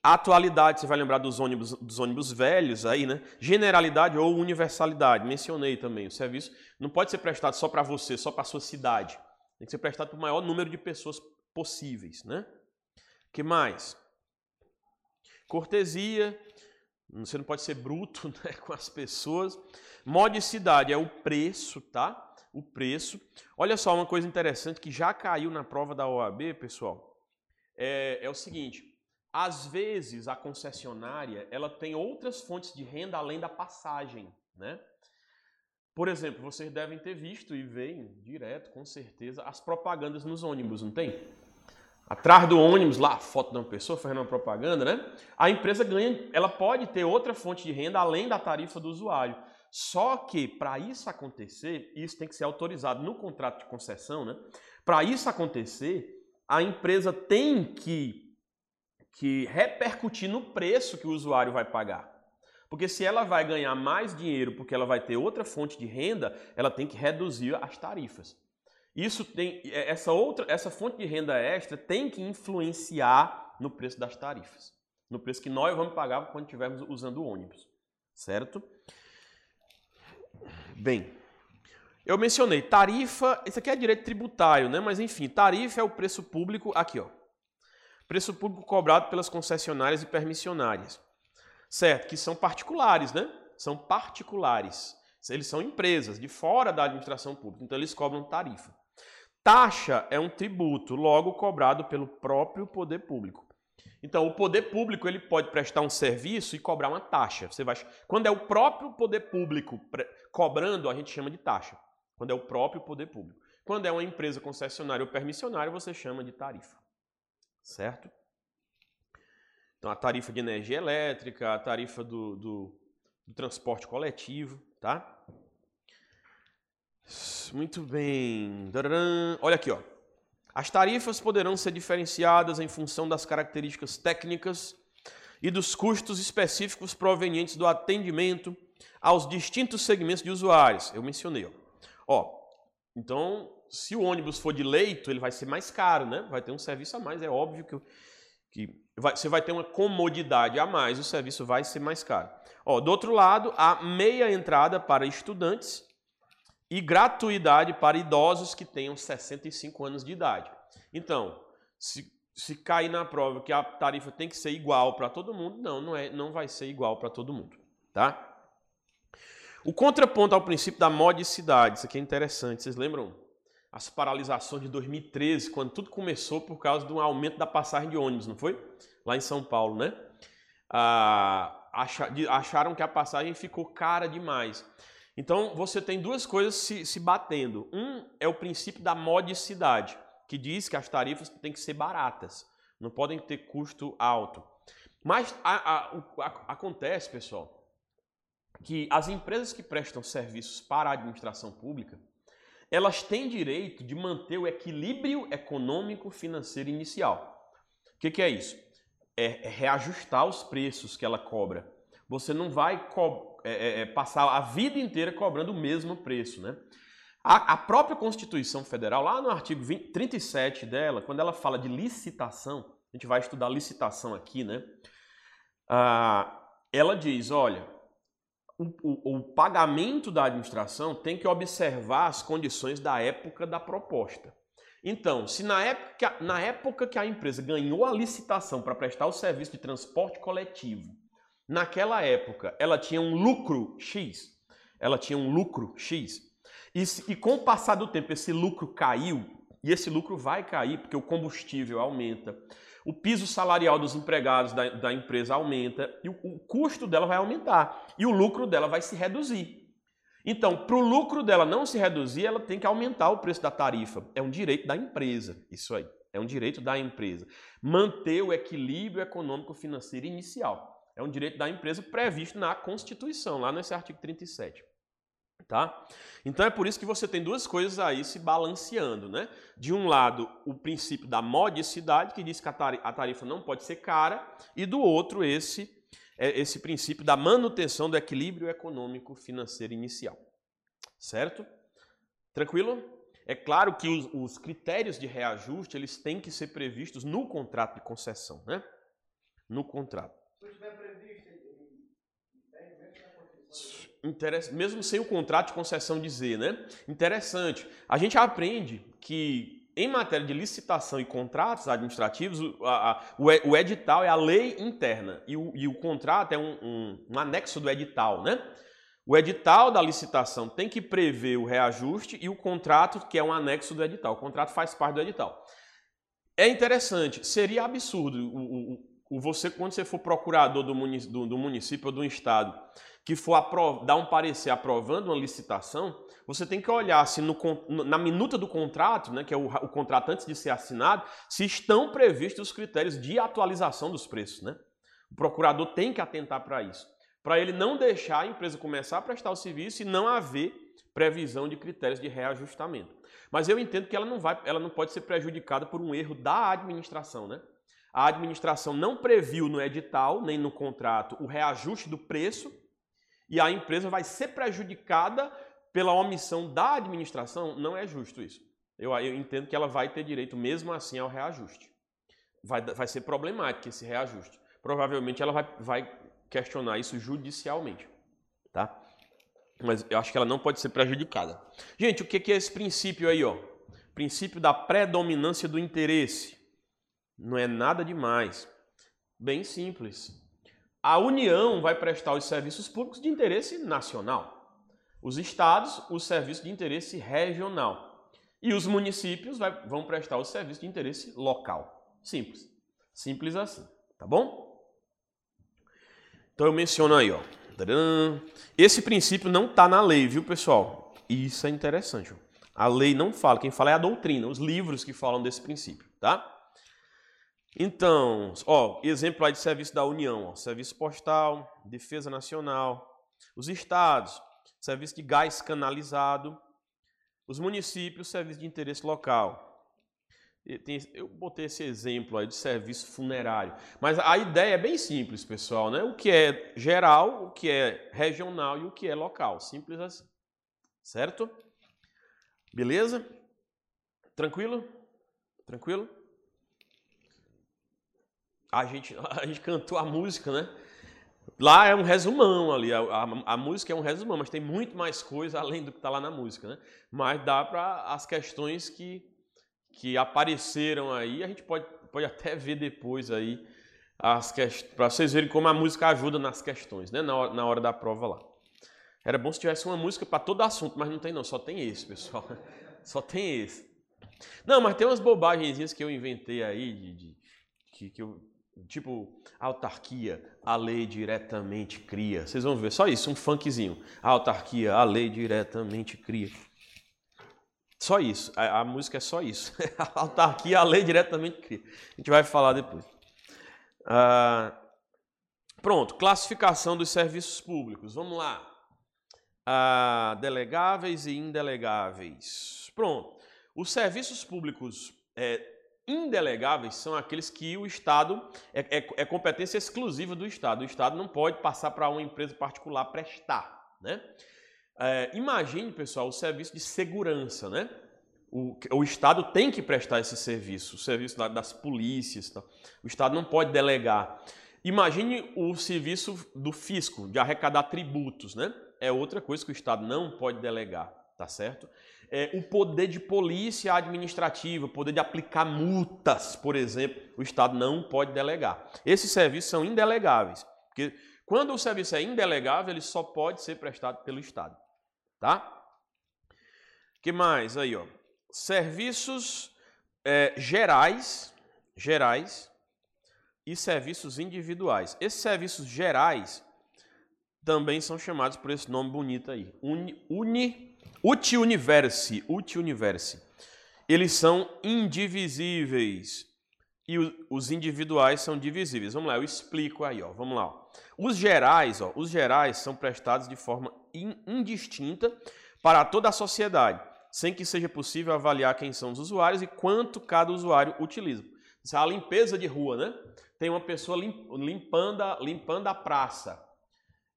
Atualidade, você vai lembrar dos ônibus, dos ônibus velhos aí, né? Generalidade ou universalidade, mencionei também. O serviço não pode ser prestado só para você, só para a sua cidade. Tem que ser prestado para o maior número de pessoas possíveis, né? que mais? Cortesia, você não pode ser bruto né, com as pessoas. Modicidade é o preço, tá? O preço. Olha só uma coisa interessante que já caiu na prova da OAB, pessoal é, é o seguinte: às vezes a concessionária ela tem outras fontes de renda além da passagem, né? Por exemplo, vocês devem ter visto e veem direto, com certeza, as propagandas nos ônibus, não tem? Atrás do ônibus, lá, foto de uma pessoa fazendo uma propaganda, né? A empresa ganha, ela pode ter outra fonte de renda além da tarifa do usuário. Só que, para isso acontecer, isso tem que ser autorizado no contrato de concessão, né? Para isso acontecer, a empresa tem que, que repercutir no preço que o usuário vai pagar. Porque se ela vai ganhar mais dinheiro porque ela vai ter outra fonte de renda, ela tem que reduzir as tarifas. Isso tem é, essa outra essa fonte de renda extra tem que influenciar no preço das tarifas, no preço que nós vamos pagar quando estivermos usando o ônibus, certo? Bem, eu mencionei tarifa, isso aqui é direito tributário, né? Mas enfim, tarifa é o preço público aqui, ó. Preço público cobrado pelas concessionárias e permissionárias. Certo? Que são particulares, né? São particulares. Eles são empresas de fora da administração pública, então eles cobram tarifa. Taxa é um tributo, logo cobrado pelo próprio poder público. Então, o poder público ele pode prestar um serviço e cobrar uma taxa. Você vai, quando é o próprio poder público cobrando, a gente chama de taxa. Quando é o próprio poder público. Quando é uma empresa concessionária ou permissionária, você chama de tarifa. Certo? Então, a tarifa de energia elétrica, a tarifa do, do, do transporte coletivo, tá? Muito bem. Olha aqui, ó. As tarifas poderão ser diferenciadas em função das características técnicas e dos custos específicos provenientes do atendimento aos distintos segmentos de usuários. Eu mencionei, ó. ó então, se o ônibus for de leito, ele vai ser mais caro, né? Vai ter um serviço a mais, é óbvio que, que vai, você vai ter uma comodidade a mais, o serviço vai ser mais caro. Ó, do outro lado, a meia entrada para estudantes e gratuidade para idosos que tenham 65 anos de idade. Então, se, se cair na prova que a tarifa tem que ser igual para todo mundo, não, não, é, não vai ser igual para todo mundo, tá? O contraponto ao princípio da modicidade, isso aqui é interessante, vocês lembram? As paralisações de 2013, quando tudo começou por causa do aumento da passagem de ônibus, não foi? Lá em São Paulo, né? Ah, acharam que a passagem ficou cara demais. Então você tem duas coisas se, se batendo. Um é o princípio da modicidade, que diz que as tarifas têm que ser baratas, não podem ter custo alto. Mas a, a, a, acontece, pessoal, que as empresas que prestam serviços para a administração pública, elas têm direito de manter o equilíbrio econômico financeiro inicial. O que, que é isso? É, é reajustar os preços que ela cobra. Você não vai é, é, é, passar a vida inteira cobrando o mesmo preço, né? A, a própria Constituição Federal, lá no artigo 20, 37 dela, quando ela fala de licitação, a gente vai estudar licitação aqui, né? Ah, ela diz, olha, o, o, o, pagamento da administração tem que observar as condições da época da proposta. Então, se na época, na época que a empresa ganhou a licitação para prestar o serviço de transporte coletivo, naquela época ela tinha um lucro X, ela tinha um lucro X, e, e com o passar do tempo esse lucro caiu, e esse lucro vai cair porque o combustível aumenta, o piso salarial dos empregados da, da empresa aumenta e o, o, custo dela vai aumentar e o lucro dela vai se reduzir. Então, para o lucro dela não se reduzir, ela tem que aumentar o preço da tarifa. É um direito da empresa, isso aí. É um direito da empresa. Manter o equilíbrio econômico-financeiro inicial. É um direito da empresa previsto na Constituição, lá nesse artigo 37. Tá? Então é por isso que você tem duas coisas aí se balanceando, né? De um lado, o princípio da modicidade, que diz que a tarifa não pode ser cara, e do outro, esse, é, esse princípio da manutenção do equilíbrio econômico financeiro inicial. Certo? Tranquilo? É claro que os, os critérios de reajuste eles têm que ser previstos no contrato de concessão, né? No contrato. Se tiver mesmo sem o contrato de concessão dizer, né? Interessante. A gente aprende que em matéria de licitação e contratos administrativos, o, a, o edital é a lei interna e o, e o contrato é um, um, um, anexo do edital, né? O edital da licitação tem que prever o reajuste e o contrato, que é um anexo do edital. O contrato faz parte do edital. É interessante, seria absurdo o, o você, quando você for procurador do, do município ou do estado, que for dar um parecer aprovando uma licitação, você tem que olhar se no, na minuta do contrato, né, que é o, o, contrato antes de ser assinado, se estão previstos os critérios de atualização dos preços. Né? O procurador tem que atentar para isso, para ele não deixar a empresa começar a prestar o serviço e não haver previsão de critérios de reajustamento. Mas eu entendo que ela não, vai, ela não pode ser prejudicada por um erro da administração. Né? A administração não previu no edital, nem no contrato, o reajuste do preço e a empresa vai ser prejudicada pela omissão da administração, não é justo isso. Eu, eu entendo que ela vai ter direito mesmo assim ao reajuste. Vai, vai ser problemático esse reajuste. Provavelmente ela vai, vai questionar isso judicialmente. Tá? Mas eu acho que ela não pode ser prejudicada. Gente, o que é esse princípio aí? Ó? Princípio da predominância do interesse. Não é nada demais. Bem simples. A União vai prestar os serviços públicos de interesse nacional. Os estados, os serviços de interesse regional. E os municípios vai, vão prestar os serviços de interesse local. Simples. Simples assim. Tá bom? Então eu menciono aí, ó. Esse princípio não está na lei, viu, pessoal? Isso é interessante. A lei não fala, quem fala é a doutrina, os livros que falam desse princípio, tá? Então, ó, exemplo aí de serviço da União, ó, serviço postal, defesa nacional, os estados, serviço de gás canalizado, os municípios, serviço de interesse local, eu botei esse exemplo aí de serviço funerário. Mas a ideia é bem simples, pessoal, né? O que é geral, o que é regional e o que é local. Simples assim. Certo? Beleza? Tranquilo? Tranquilo? A gente, a gente cantou a música, né? Lá é um resumão ali, a, a, a, música é um resumão, mas tem muito mais coisa além do que está lá na música, né? Mas dá para as questões que que apareceram aí, a gente pode, pode até ver depois aí para vocês verem como a música ajuda nas questões, né? Na na hora da prova lá. Era bom se tivesse uma música para todo assunto, mas não tem não, só tem esse, pessoal. Só tem esse. Não, mas tem umas bobagens que eu inventei aí, de, de que, que eu, tipo, autarquia, a lei diretamente cria. Vocês vão ver, só isso, um funkzinho. Autarquia, a lei diretamente cria. Só isso. A, a música é só isso. a autarquia, a lei diretamente cria. A gente vai falar depois. Ah, pronto, classificação dos serviços públicos. Vamos lá. Ah, delegáveis e indelegáveis. Pronto. Os serviços públicos é, indelegáveis são aqueles que o Estado é, é, é, competência exclusiva do Estado. O Estado não pode passar para uma empresa particular prestar, né? É, imagine, pessoal, o serviço de segurança, né? O, o, Estado tem que prestar esse serviço, o serviço das polícias. Tá? O Estado não pode delegar. Imagine o serviço do fisco, de arrecadar tributos, né? É outra coisa que o Estado não pode delegar, tá certo? É, o poder de polícia administrativa, o poder de aplicar multas, por exemplo, o Estado não pode delegar. Esses serviços são indelegáveis, porque quando o serviço é indelegável, ele só pode ser prestado pelo Estado. Tá? que mais aí, ó? Serviços é, gerais, gerais e serviços individuais. Esses serviços gerais também são chamados por esse nome bonito aí. Uni, uni, uti universi, uti universi. Eles são indivisíveis e os individuais são divisíveis. Vamos lá, eu explico aí, ó. Vamos lá. Ó. Os gerais, ó, os gerais são prestados de forma indistinta para toda a sociedade, sem que seja possível avaliar quem são os usuários e quanto cada usuário utiliza. Isso é a limpeza de rua, né? Tem uma pessoa limpando, a, limpando a praça.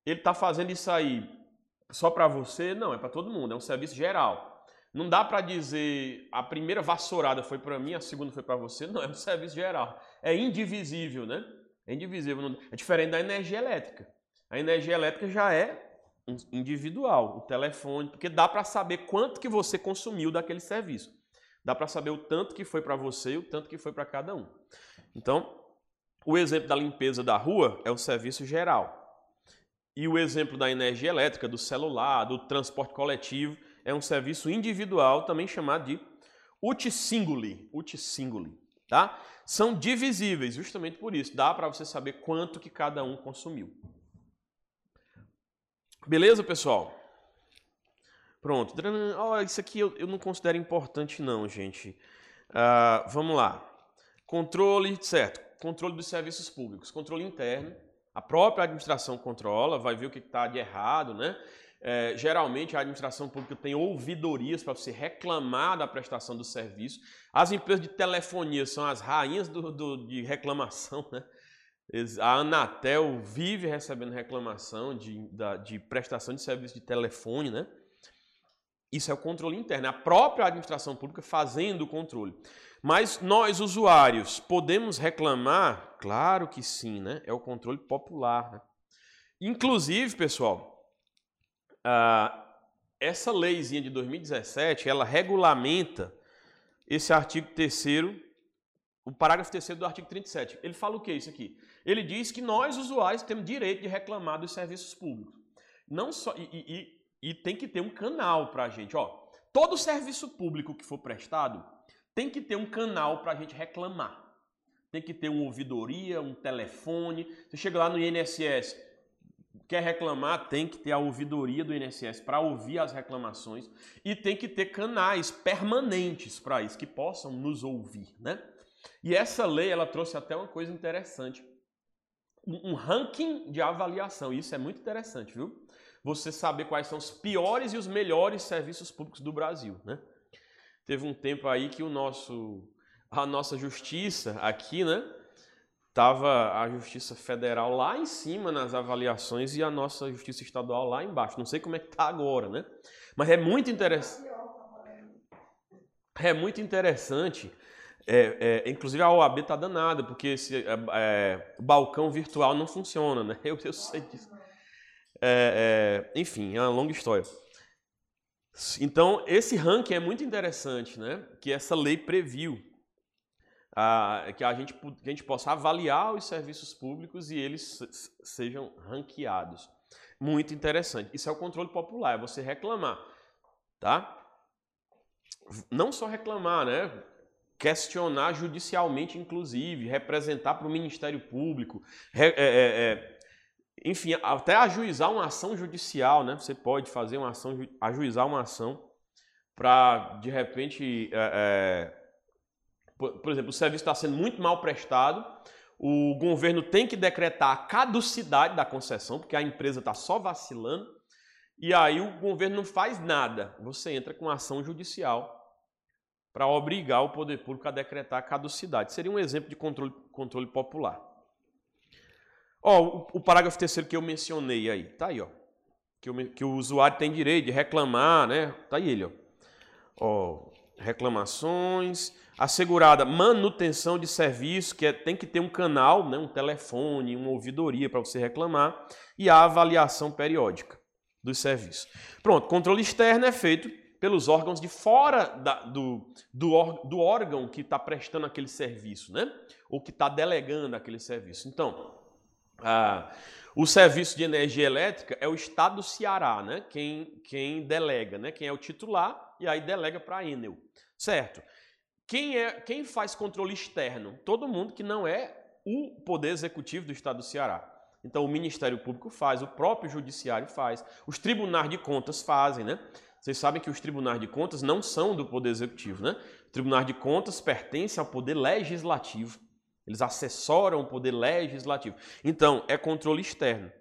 Ele está fazendo isso aí só para você? Não, é para todo mundo, é um serviço geral. Não dá para dizer a primeira vassourada foi para mim, a segunda foi para você. Não, é um serviço geral. É indivisível, né? É indivisível. É diferente da energia elétrica. A energia elétrica já é individual, o telefone, porque dá para saber quanto que você consumiu daquele serviço. Dá para saber o tanto que foi para você e o tanto que foi para cada um. Então, o exemplo da limpeza da rua é o serviço geral. E o exemplo da energia elétrica, do celular, do transporte coletivo, é um serviço individual, também chamado de uti-singuli, uti-singuli, tá? São divisíveis, justamente por isso. Dá para você saber quanto que cada um consumiu. Beleza, pessoal? Pronto. Oh, isso aqui eu, eu não considero importante não, gente. Uh, vamos lá. Controle, certo. Controle dos serviços públicos. Controle interno. A própria administração controla, vai ver o que está de errado, né? É, geralmente a administração pública tem ouvidorias para você reclamar da prestação do serviço. As empresas de telefonia são as rainhas do, do, de reclamação, né? A Anatel vive recebendo reclamação de, de prestação de serviço de telefone, né? Isso é o controle interno, a própria administração pública fazendo o controle. Mas nós, usuários, podemos reclamar? Claro que sim, né? É o controle popular. Né? Inclusive, pessoal, essa leizinha de 2017, ela regulamenta esse artigo 3 o parágrafo 3 do artigo 37. Ele fala o que isso aqui? Ele diz que nós, usuários, temos direito de reclamar dos serviços públicos. Não só e, e, e tem que ter um canal para a gente. Ó, todo serviço público que for prestado tem que ter um canal para a gente reclamar. Tem que ter uma ouvidoria, um telefone. Você chega lá no INSS, quer reclamar, tem que ter a ouvidoria do INSS para ouvir as reclamações e tem que ter canais permanentes para isso, que possam nos ouvir, né? E essa lei, ela trouxe até uma coisa interessante. Um ranking de avaliação. Isso é muito interessante, viu? Você saber quais são os piores e os melhores serviços públicos do Brasil, né? Teve um tempo aí que o nosso a nossa justiça aqui, né? Tava a Justiça Federal lá em cima nas avaliações e a nossa Justiça Estadual lá embaixo. Não sei como é que tá agora, né? Mas é muito interessante. É muito interessante é, é, inclusive a OAB está danada, porque esse é, é, balcão virtual não funciona, né? Eu, eu sei disso. É, é, enfim, é uma longa história. Então, esse ranking é muito interessante, né? Que essa lei previu que, a gente, que a gente possa avaliar os serviços públicos e eles sejam ranqueados. Muito interessante. Isso é o controle popular, é você reclamar, tá? Não só reclamar, né? questionar judicialmente, inclusive, representar para o Ministério Público, é, é, é, enfim, até ajuizar uma ação judicial, né? Você pode fazer uma ação, ajuizar uma ação para, de repente, é, é, por, por, exemplo, o serviço está sendo muito mal prestado, o governo tem que decretar a caducidade da concessão, porque a empresa está só vacilando, e aí o governo não faz nada. Você entra com ação judicial para obrigar o poder público a decretar a caducidade. Seria um exemplo de controle, controle popular. Ó, o, parágrafo terceiro que eu mencionei aí, tá aí, ó. Que o, que o usuário tem direito de reclamar, né? Tá aí ele, ó. ó reclamações, assegurada manutenção de serviço, que é, tem que ter um canal, né, um telefone, uma ouvidoria para você reclamar, e a avaliação periódica dos serviços. Pronto, controle externo é feito pelos órgãos de fora da, do, do, do órgão que está prestando aquele serviço, né? Ou que está delegando aquele serviço. Então, ah, o serviço de energia elétrica é o Estado do Ceará, né? Quem, quem delega, né? Quem é o titular e aí delega para a Enel, certo? Quem, é, quem faz controle externo? Todo mundo que não é o Poder Executivo do Estado do Ceará. Então, o Ministério Público faz, o próprio Judiciário faz, os tribunais de contas fazem, né? Vocês sabem que os tribunais de contas não são do Poder Executivo, né? O Tribunal de Contas pertence ao Poder Legislativo. Eles assessoram o Poder Legislativo. Então, é controle externo.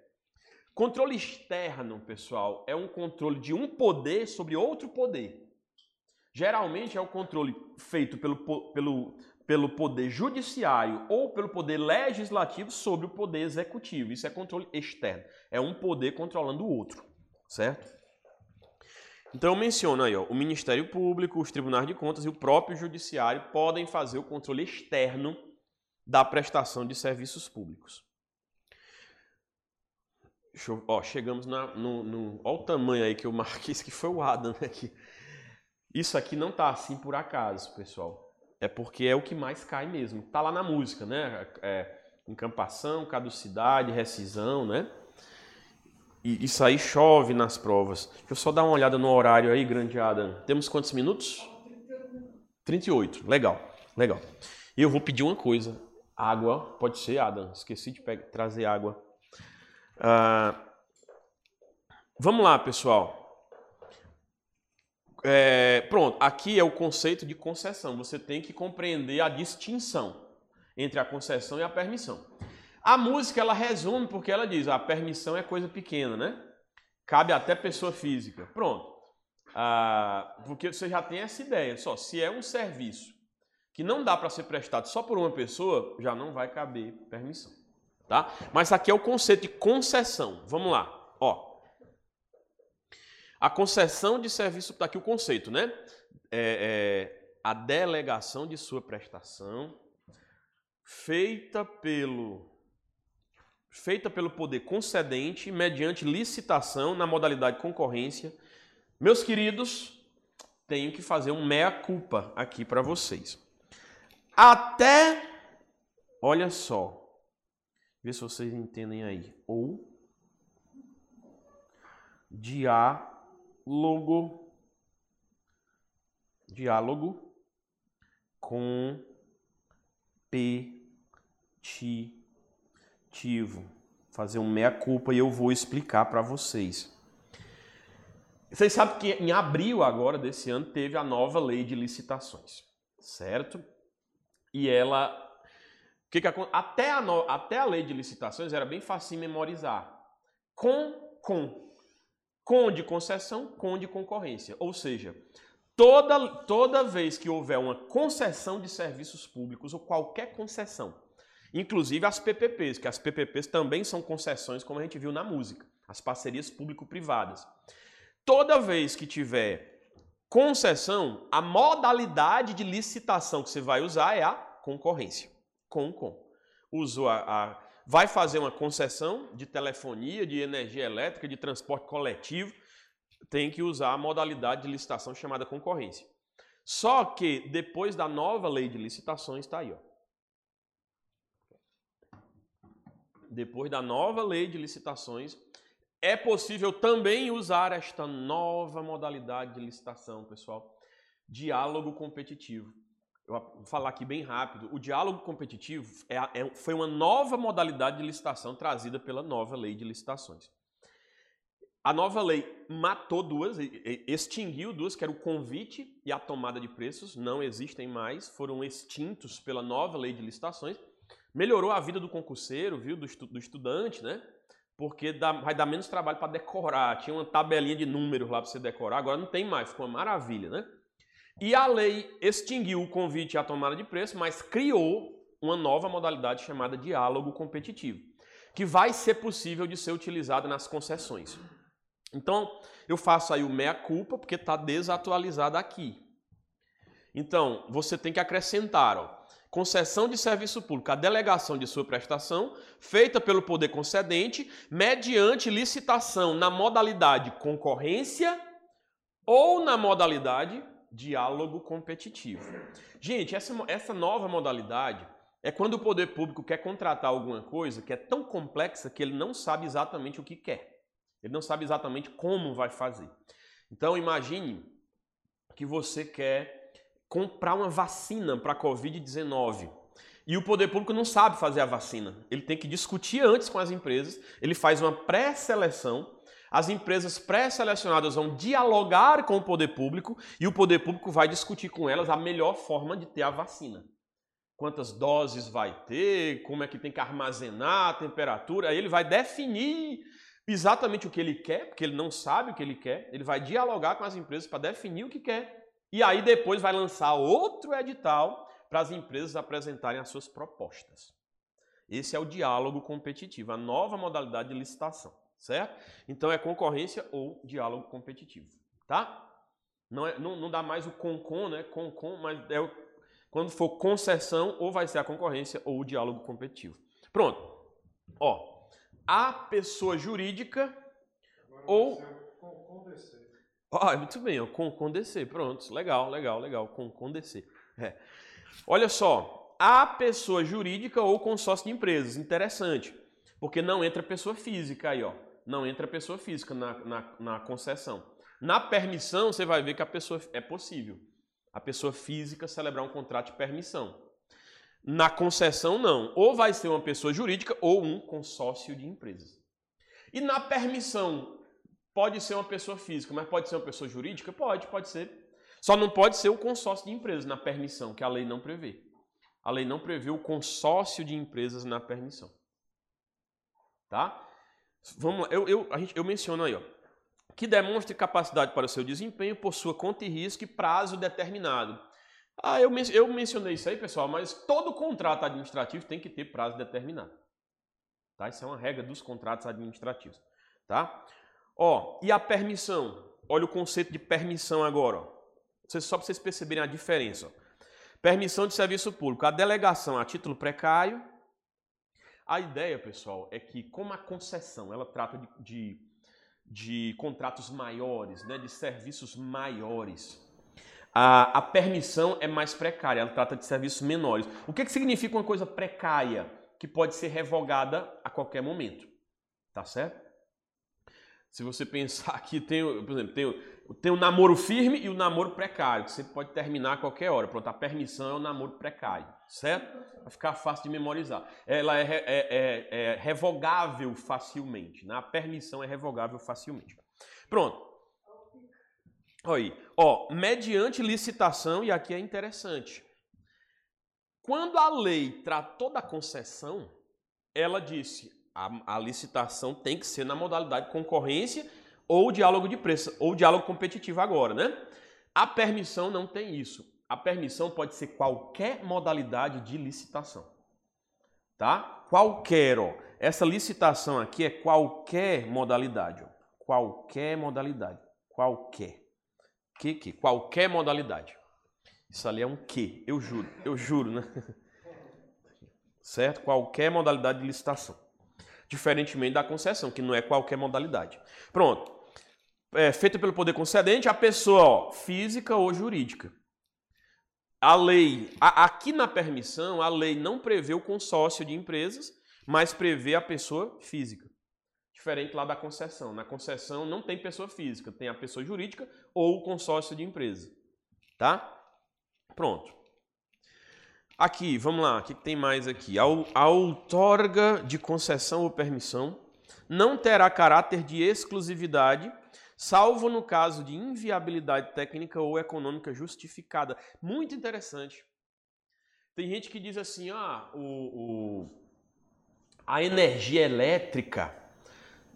Controle externo, pessoal, é um controle de um poder sobre outro poder. Geralmente é o controle feito pelo, pelo, pelo poder judiciário ou pelo poder legislativo sobre o poder executivo. Isso é controle externo. É um poder controlando o outro, certo? Então eu menciono aí, ó, o Ministério Público, os tribunais de contas e o próprio judiciário podem fazer o controle externo da prestação de serviços públicos. Eu, ó, chegamos na, no, no. O tamanho aí que eu marquei, que foi o Adam, né? Que, isso aqui não tá assim por acaso, pessoal. É porque é o que mais cai mesmo. Tá lá na música, né? É, encampação, caducidade, rescisão, né? E isso aí chove nas provas. Deixa eu só dar uma olhada no horário aí, grande Adam. Temos quantos minutos? 38. Legal, legal. E eu vou pedir uma coisa. Água, pode ser, Adam. Esqueci de pegar, trazer água. Ah, vamos lá, pessoal. É, pronto, aqui é o conceito de concessão. Você tem que compreender a distinção entre a concessão e a permissão. A música ela resume porque ela diz: a permissão é coisa pequena, né? Cabe até pessoa física. Pronto. Ah, porque você já tem essa ideia. Só se é um serviço que não dá para ser prestado só por uma pessoa, já não vai caber permissão, tá? Mas aqui é o conceito de concessão. Vamos lá, ó. A concessão de serviço, está aqui o conceito, né? É, é, a delegação de sua prestação feita pelo feita pelo poder concedente mediante licitação na modalidade concorrência. Meus queridos, tenho que fazer um meia culpa aqui para vocês. Até, olha só, vê se vocês entendem aí, ou diálogo, diálogo competitivo. Fazer um meia-culpa e eu vou explicar para vocês. Vocês sabem que em abril agora desse ano teve a nova lei de licitações, certo? E ela. Que que, até, a até a lei de licitações era bem fácil memorizar. Com, com. Com de concessão, com de concorrência. Ou seja, toda, toda vez que houver uma concessão de serviços públicos ou qualquer concessão, inclusive as PPPs, que as PPPs também são concessões, como a gente viu na música, as parcerias público-privadas. Toda vez que tiver concessão, a modalidade de licitação que você vai usar é a concorrência. Com, com. Usou a, a, vai fazer uma concessão de telefonia, de energia elétrica, de transporte coletivo, tem que usar a modalidade de licitação chamada concorrência. Só que depois da nova lei de licitações, está aí, ó. Depois da nova lei de licitações, é possível também usar esta nova modalidade de licitação, pessoal. Diálogo competitivo. Eu vou falar aqui bem rápido. O diálogo competitivo é, é, foi uma nova modalidade de licitação trazida pela nova lei de licitações. A nova lei matou duas, extinguiu duas, que era o convite e a tomada de preços, não existem mais, foram extintos pela nova lei de licitações. Melhorou a vida do concurseiro, viu, do, estu, do estudante, né? Porque dá, vai dar menos trabalho para decorar. Tinha uma tabelinha de números lá para você decorar, agora não tem mais, ficou uma maravilha, né? E a lei extinguiu o convite a tomada de preço, mas criou uma nova modalidade chamada diálogo competitivo, que vai ser possível de ser utilizada nas concessões. Então, eu faço aí o meia-culpa, porque está desatualizado aqui. Então, você tem que acrescentar, ó, concessão de serviço público, a delegação de sua prestação, feita pelo poder concedente, mediante licitação na modalidade concorrência ou na modalidade diálogo competitivo. Gente, essa, essa nova modalidade é quando o poder público quer contratar alguma coisa que é tão complexa que ele não sabe exatamente o que quer. Ele não sabe exatamente como vai fazer. Então imagine que você quer comprar uma vacina para a Covid-19. E o poder público não sabe fazer a vacina. Ele tem que discutir antes com as empresas, ele faz uma pré-seleção. As empresas pré-selecionadas vão dialogar com o poder público e o poder público vai discutir com elas a melhor forma de ter a vacina. Quantas doses vai ter, como é que tem que armazenar, a temperatura. Aí ele vai definir exatamente o que ele quer, porque ele não sabe o que ele quer. Ele vai dialogar com as empresas para definir o que quer e aí depois vai lançar outro edital para as empresas apresentarem as suas propostas. Esse é o diálogo competitivo, a nova modalidade de licitação, certo? Então é concorrência ou diálogo competitivo, tá? Não, é, não, não dá mais o concon, né? Concon, mas é o, quando for concessão, ou vai ser a concorrência ou o diálogo competitivo. Pronto. Ó, a pessoa jurídica Agora ou ah, muito bem, com, com DC, pronto. Legal, legal, legal, com, com DC. É. Olha só, a pessoa jurídica ou consórcio de empresas, interessante, porque não entra pessoa física aí, ó. Não entra pessoa física na, na, na concessão. Na permissão, você vai ver que a pessoa é possível. A pessoa física celebrar um contrato de permissão. Na concessão, não. Ou vai ser uma pessoa jurídica ou um consórcio de empresas. E na permissão, Pode ser uma pessoa física, mas pode ser uma pessoa jurídica? Pode, pode ser. Só não pode ser o consórcio de empresas na permissão, que a lei não prevê. A lei não prevê o consórcio de empresas na permissão. Tá? Vamos lá, eu, eu, a gente, eu menciono aí, ó, que demonstre capacidade para o seu desempenho por sua conta e risco e prazo determinado. Ah, eu, eu mencionei isso aí, pessoal, mas todo contrato administrativo tem que ter prazo determinado. Tá? Isso é uma regra dos contratos administrativos. Tá? Ó, e a permissão? Olha o conceito de permissão agora. Ó. Só para vocês perceberem a diferença. Permissão de serviço público. A delegação a título precário. A ideia, pessoal, é que como a concessão ela trata de, de, de contratos maiores, né, de serviços maiores, A, a permissão é mais precária, ela trata de serviços menores. O que, que significa uma coisa precária? Que pode ser revogada a qualquer momento. Tá certo? Se você pensar aqui, tem, por exemplo, tem, tem o namoro firme e o namoro precário, que você pode terminar a qualquer hora. Pronto, a permissão é o namoro precário, certo? Vai ficar fácil de memorizar. Ela é, é, é, é revogável facilmente. Né? A permissão é revogável facilmente. Pronto. Aí, ó, mediante licitação, e aqui é interessante. Quando a lei tratou da concessão, ela disse: a, a licitação tem que ser na modalidade concorrência ou diálogo de preço, ou diálogo competitivo agora, né? A permissão não tem isso. A permissão pode ser qualquer modalidade de licitação. Tá? Qualquer, ó. Essa licitação aqui é qualquer modalidade, ó. Qualquer modalidade. Qualquer. Que que? Qualquer modalidade. Isso ali é um que, eu juro, eu juro, né? Certo? Qualquer modalidade de licitação. Diferentemente da concessão, que não é qualquer modalidade. Pronto. É, feita pelo poder concedente, a pessoa ó, física ou jurídica. A lei, a, aqui na permissão, a lei não prevê o consórcio de empresas, mas prevê a pessoa física. Diferente lá da concessão. Na concessão não tem pessoa física, tem a pessoa jurídica ou o consórcio de empresa. Tá? Pronto. Aqui, vamos lá, o que tem mais aqui? A outorga de concessão ou permissão não terá caráter de exclusividade, salvo no caso de inviabilidade técnica ou econômica justificada. Muito interessante. Tem gente que diz assim, ah, o, o a energia elétrica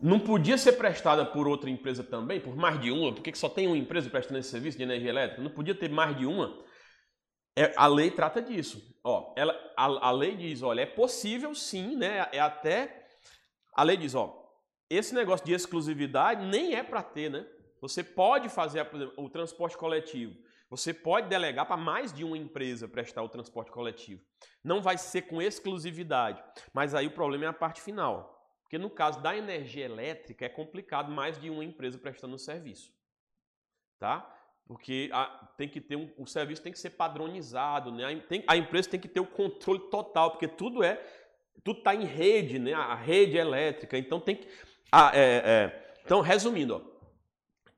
não podia ser prestada por outra empresa também, por mais de uma? Por que só tem uma empresa prestando esse serviço de energia elétrica? Não podia ter mais de uma? É, a lei trata disso. Ó, ela, a, a lei diz, olha, é possível sim, né? É até. A lei diz, ó, esse negócio de exclusividade nem é para ter, né? Você pode fazer, por exemplo, o transporte coletivo. Você pode delegar para mais de uma empresa prestar o transporte coletivo. Não vai ser com exclusividade. Mas aí o problema é a parte final. Porque no caso da energia elétrica é complicado mais de uma empresa prestando o serviço. Tá? Porque a, tem que ter um, o serviço tem que ser padronizado, né? A, tem, a empresa tem que ter o controle total, porque tudo é tudo está em rede, né? A rede elétrica. Então tem que. É, é, então, resumindo, ó,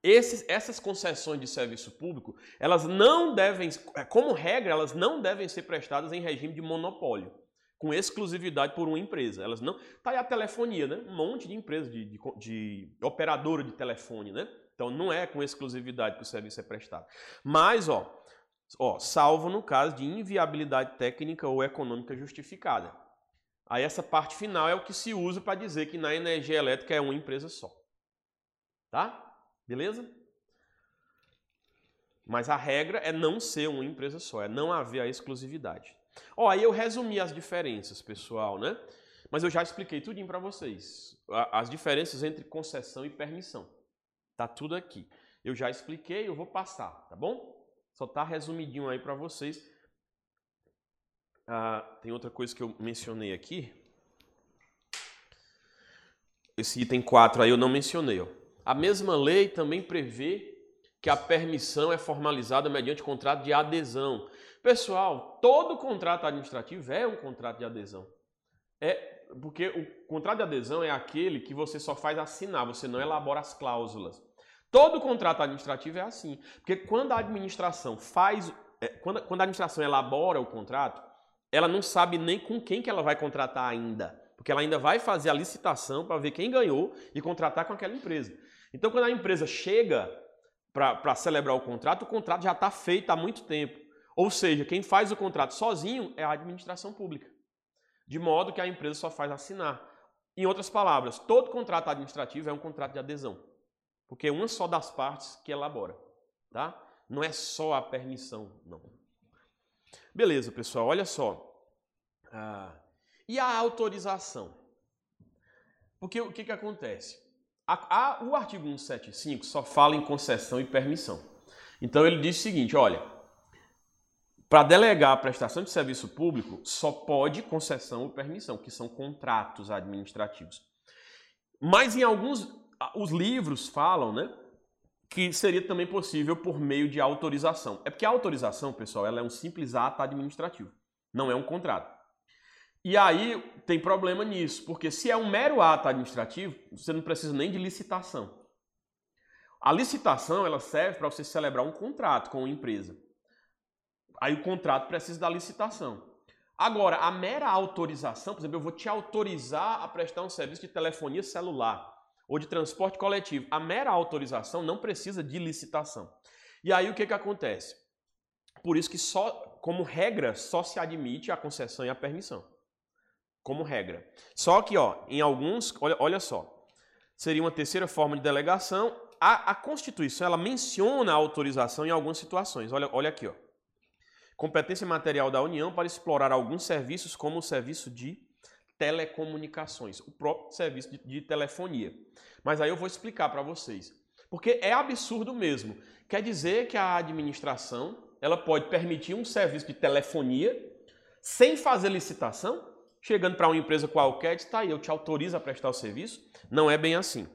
esses, essas concessões de serviço público, elas não devem, como regra, elas não devem ser prestadas em regime de monopólio, com exclusividade por uma empresa. Elas não. Tá aí a telefonia, né? Um monte de empresas de, de, de operadora de telefone, né? Então não é com exclusividade que o serviço é prestado. Mas, ó, ó, salvo no caso de inviabilidade técnica ou econômica justificada. Aí essa parte final é o que se usa para dizer que na energia elétrica é uma empresa só. Tá? Beleza? Mas a regra é não ser uma empresa só, é não haver a exclusividade. Ó, aí eu resumi as diferenças, pessoal, né? Mas eu já expliquei tudinho para vocês. As diferenças entre concessão e permissão. Tá tudo aqui. Eu já expliquei, eu vou passar, tá bom? Só tá resumidinho aí para vocês. Ah, tem outra coisa que eu mencionei aqui. Esse item 4 aí eu não mencionei. Ó. A mesma lei também prevê que a permissão é formalizada mediante contrato de adesão. Pessoal, todo contrato administrativo é um contrato de adesão. É porque o contrato de adesão é aquele que você só faz assinar, você não elabora as cláusulas. Todo contrato administrativo é assim. Porque quando a administração faz. É, quando, quando a administração elabora o contrato, ela não sabe nem com quem que ela vai contratar ainda. Porque ela ainda vai fazer a licitação para ver quem ganhou e contratar com aquela empresa. Então, quando a empresa chega para celebrar o contrato, o contrato já está feito há muito tempo. Ou seja, quem faz o contrato sozinho é a administração pública. De modo que a empresa só faz assinar. Em outras palavras, todo contrato administrativo é um contrato de adesão. Porque é uma só das partes que elabora, tá? Não é só a permissão, não. Beleza, pessoal, olha só. Ah, e a autorização? Porque o que, que acontece? A, a, o artigo 175 só fala em concessão e permissão. Então ele diz o seguinte: olha, para delegar a prestação de serviço público, só pode concessão ou permissão, que são contratos administrativos. Mas em alguns os livros falam, né? que seria também possível por meio de autorização. É porque a autorização, pessoal, ela é um simples ato administrativo, não é um contrato. E aí tem problema nisso, porque se é um mero ato administrativo, você não precisa nem de licitação. A licitação ela serve para você celebrar um contrato com uma empresa. Aí o contrato precisa da licitação. Agora, a mera autorização, por exemplo, eu vou te autorizar a prestar um serviço de telefonia celular ou de transporte coletivo. A mera autorização não precisa de licitação. E aí o que, que acontece? Por isso que só, como regra, só se admite a concessão e a permissão. Como regra. Só que, ó, em alguns, olha, olha só, seria uma terceira forma de delegação. A, a Constituição ela menciona a autorização em algumas situações. Olha, olha aqui, ó. Competência material da União para explorar alguns serviços, como o serviço de telecomunicações, o próprio serviço de, de telefonia. Mas aí eu vou explicar para vocês. Porque é absurdo mesmo. Quer dizer que a administração ela pode permitir um serviço de telefonia sem fazer licitação, chegando para uma empresa qualquer, está aí, eu te autorizo a prestar o serviço. Não é bem assim.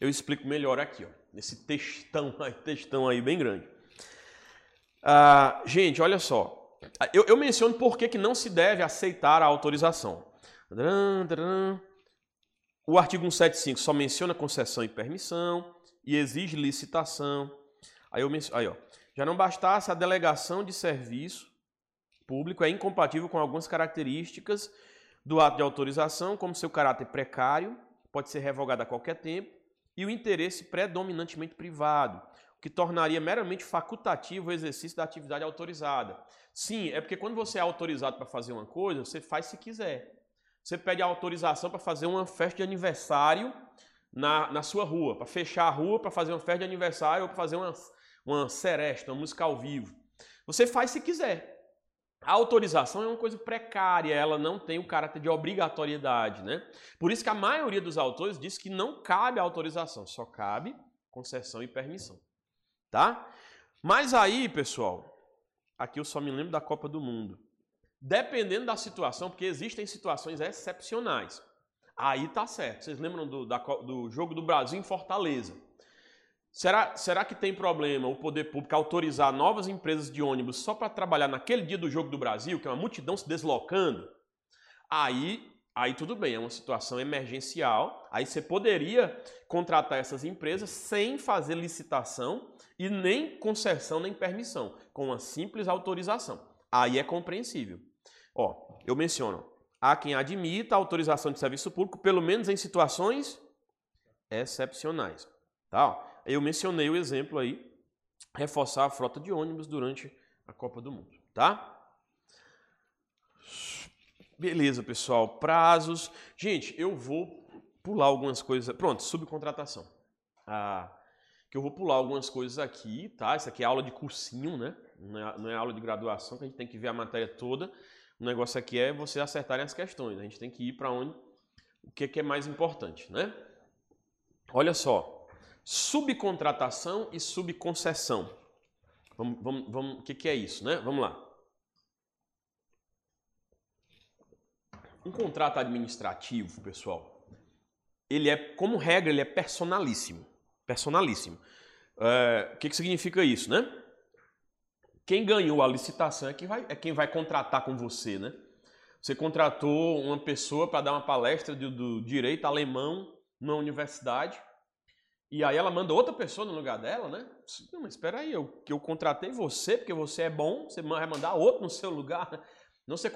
Eu explico melhor aqui, ó, nesse textão, textão aí bem grande. Ah, gente, olha só. Eu, eu, menciono por que, não se deve aceitar a autorização. O artigo 175 só menciona concessão e permissão e exige licitação. Aí, eu menciono, aí ó, já não bastasse a delegação de serviço público é incompatível com algumas características do ato de autorização, como seu caráter precário, pode ser revogado a qualquer tempo, e o interesse predominantemente privado, que tornaria meramente facultativo o exercício da atividade autorizada. Sim, é porque quando você é autorizado para fazer uma coisa, você faz se quiser. Você pede autorização para fazer uma festa de aniversário na, na sua rua, para fechar a rua, para fazer uma festa de aniversário ou para fazer uma, uma seresta, uma música ao vivo. Você faz se quiser. A autorização é uma coisa precária, ela não tem o caráter de obrigatoriedade, né? Por isso que a maioria dos autores diz que não cabe autorização, só cabe concessão e permissão tá? Mas aí, pessoal, aqui eu só me lembro da Copa do Mundo. Dependendo da situação, porque existem situações excepcionais. Aí tá certo. Vocês lembram do, da, do jogo do Brasil em Fortaleza? Será, será que tem problema o poder público autorizar novas empresas de ônibus só para trabalhar naquele dia do Jogo do Brasil, que é uma multidão se deslocando? Aí Aí tudo bem, é uma situação emergencial. Aí você poderia contratar essas empresas sem fazer licitação e nem concessão nem permissão, com uma simples autorização. Aí é compreensível. Ó, eu menciono, há quem admita a autorização de serviço público, pelo menos em situações excepcionais. Tá? Eu mencionei o exemplo aí, reforçar a frota de ônibus durante a Copa do Mundo, tá? Beleza, pessoal. Prazos. Gente, eu vou pular algumas coisas. Pronto, subcontratação. Ah, eu vou pular algumas coisas aqui, tá? Isso aqui é aula de cursinho, né? Não é, não é aula de graduação, que a gente tem que ver a matéria toda. O negócio aqui é você acertarem as questões. A gente tem que ir para onde o que, que é mais importante, né? Olha só. Subcontratação e subconcessão. Vamos, vamos, vamos, o que, que é isso, né? Vamos lá. Um contrato administrativo, pessoal, ele é, como regra, ele é personalíssimo. Personalíssimo. É, o que, que significa isso, né? Quem ganhou a licitação é quem vai, é quem vai contratar com você, né? Você contratou uma pessoa para dar uma palestra do, do direito alemão na universidade e aí ela manda outra pessoa no lugar dela, né? Não, mas espera aí, eu, que eu contratei você porque você é bom, você vai mandar outro no seu lugar. Não você,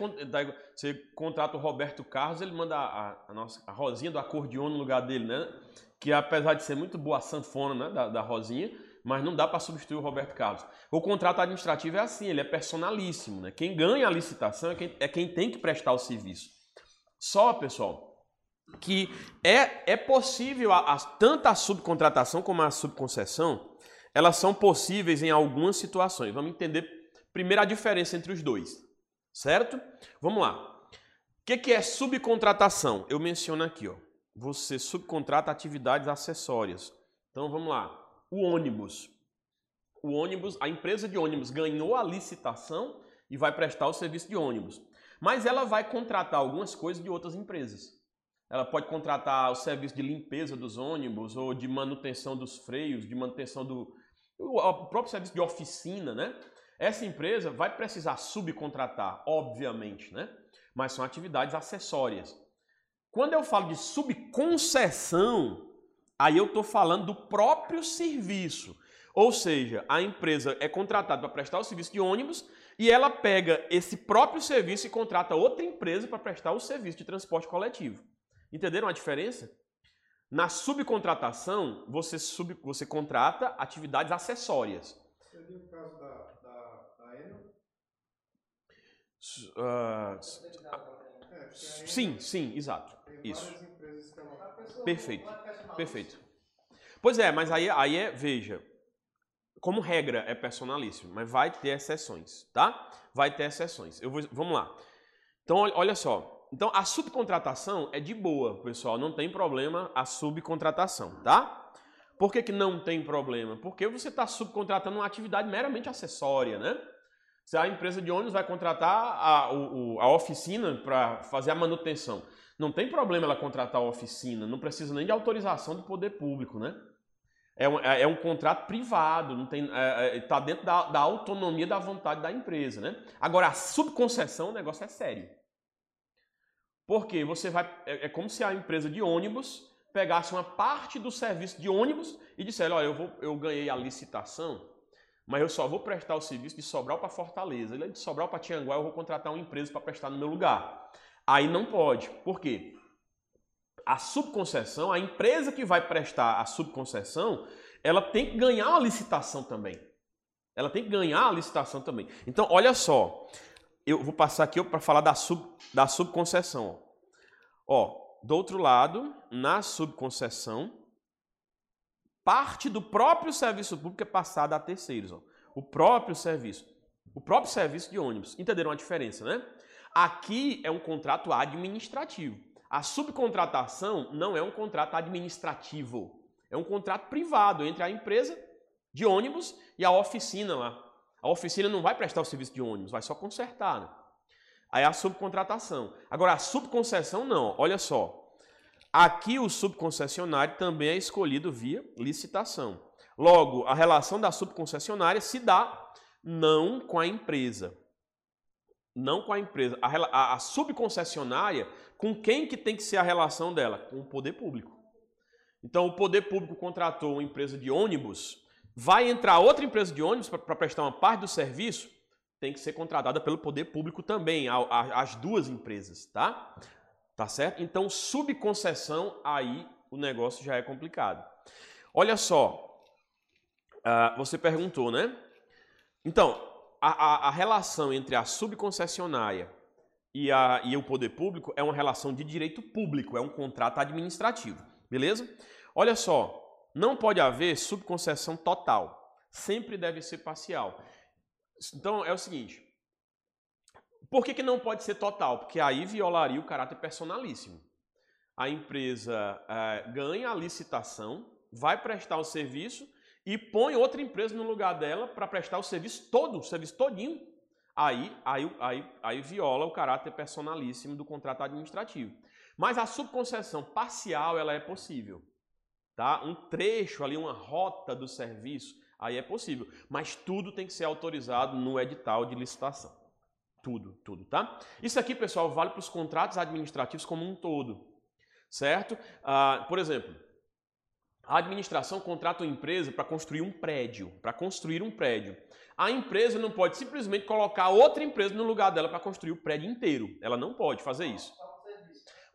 você contrata o Roberto Carlos, ele manda a, a, nossa, a Rosinha do acordeon no lugar dele, né? Que apesar de ser muito boa a sanfona né, da, da Rosinha, mas não dá para substituir o Roberto Carlos. O contrato administrativo é assim, ele é personalíssimo, né? Quem ganha a licitação é quem, é quem tem que prestar o serviço. Só, pessoal, que é, é possível, a, a, tanto a subcontratação como a subconcessão, elas são possíveis em algumas situações. Vamos entender primeiro a diferença entre os dois. Certo? Vamos lá. O que, que é subcontratação? Eu menciono aqui, ó. Você subcontrata atividades acessórias. Então vamos lá. O ônibus. O ônibus, a empresa de ônibus ganhou a licitação e vai prestar o serviço de ônibus. Mas ela vai contratar algumas coisas de outras empresas. ela pode contratar o serviço de limpeza dos ônibus ou de manutenção dos freios, de manutenção do o próprio serviço de oficina, né? Essa empresa vai precisar subcontratar, obviamente, né? Mas são atividades acessórias. Quando eu falo de subconcessão, aí eu estou falando do próprio serviço. Ou seja, a empresa é contratada para prestar o serviço de ônibus e ela pega esse próprio serviço e contrata outra empresa para prestar o serviço de transporte coletivo. Entenderam a diferença? Na subcontratação, você, sub, você contrata atividades acessórias. Seria o caso da? É, sim, sim, exato. Isso. Perfeito. Perfeito. Pois é, mas aí, aí é, veja, como regra é personalíssimo, mas vai ter exceções, tá? Vai ter exceções. Eu vou, vamos lá. Então, olha só. Então, a subcontratação é de boa, pessoal. Não tem problema a subcontratação, tá? Por que, que não tem problema? Porque você está subcontratando uma atividade meramente acessória, né? Se a empresa de ônibus vai contratar a, o, a oficina para fazer a manutenção, não tem problema ela contratar a oficina, não precisa nem de autorização do poder público, né? É um, é, é um contrato privado, não tem, é, é, tá dentro da, da autonomia da vontade da empresa, né? Agora, a subconcessão, o negócio é sério. Porque você vai. É, é, como se a empresa de ônibus pegasse uma parte do serviço de ônibus e dissesse: olha, eu, vou, eu ganhei a licitação, mas eu só vou prestar o serviço de Sobral para Fortaleza. De Sobral para Tianguá eu vou contratar uma empresa para prestar no meu lugar. Aí não pode. Por quê? A subconcessão, a empresa que vai prestar a subconcessão, ela tem que ganhar a licitação também. Ela tem que ganhar a licitação também. Então, olha só eu vou passar aqui para falar da, sub, da subconcessão. Ó, do outro lado, na subconcessão, parte do próprio serviço público é passada a terceiros. Ó. O próprio serviço. O próprio serviço de ônibus. Entenderam a diferença, né? Aqui é um contrato administrativo. A subcontratação não é um contrato administrativo. É um contrato privado entre a empresa de ônibus e a oficina lá, a oficina não vai prestar o serviço de ônibus, vai só consertar. Né? Aí a subcontratação. Agora, a subconcessão não. Olha só. Aqui o subconcessionário também é escolhido via licitação. Logo, a relação da subconcessionária se dá não com a empresa. Não com a empresa. A, a, a subconcessionária, com quem que tem que ser a relação dela? Com o poder público. Então, o poder público contratou uma empresa de ônibus vai entrar outra empresa de ônibus para prestar uma parte do serviço, tem que ser contratada pelo poder público também, a, a, as duas empresas, tá? Tá certo? Então, subconcessão, aí o negócio já é complicado. Olha só, uh, você perguntou, né? Então, a, a, relação entre a subconcessionária e, a, e o poder público é uma relação de direito público, é um contrato administrativo, beleza? Olha só, não pode haver subconcessão total. Sempre deve ser parcial. Então é o seguinte: por que, que não pode ser total? Porque aí violaria o caráter personalíssimo. A empresa é, ganha a licitação, vai prestar o serviço e põe outra empresa no lugar dela para prestar o serviço todo, o serviço todinho. Aí, aí, aí, aí viola o caráter personalíssimo do contrato administrativo. Mas a subconcessão parcial ela é possível tá? um trecho ali, uma rota do serviço, aí é possível. Mas tudo tem que ser autorizado no edital de licitação. Tudo, tudo, tá? Isso aqui, pessoal, vale para os contratos administrativos como um todo, certo? Ah, por exemplo, a administração contrata uma empresa para construir um prédio, para construir um prédio. A empresa não pode simplesmente colocar outra empresa no lugar dela para construir o prédio inteiro. Ela não pode fazer isso.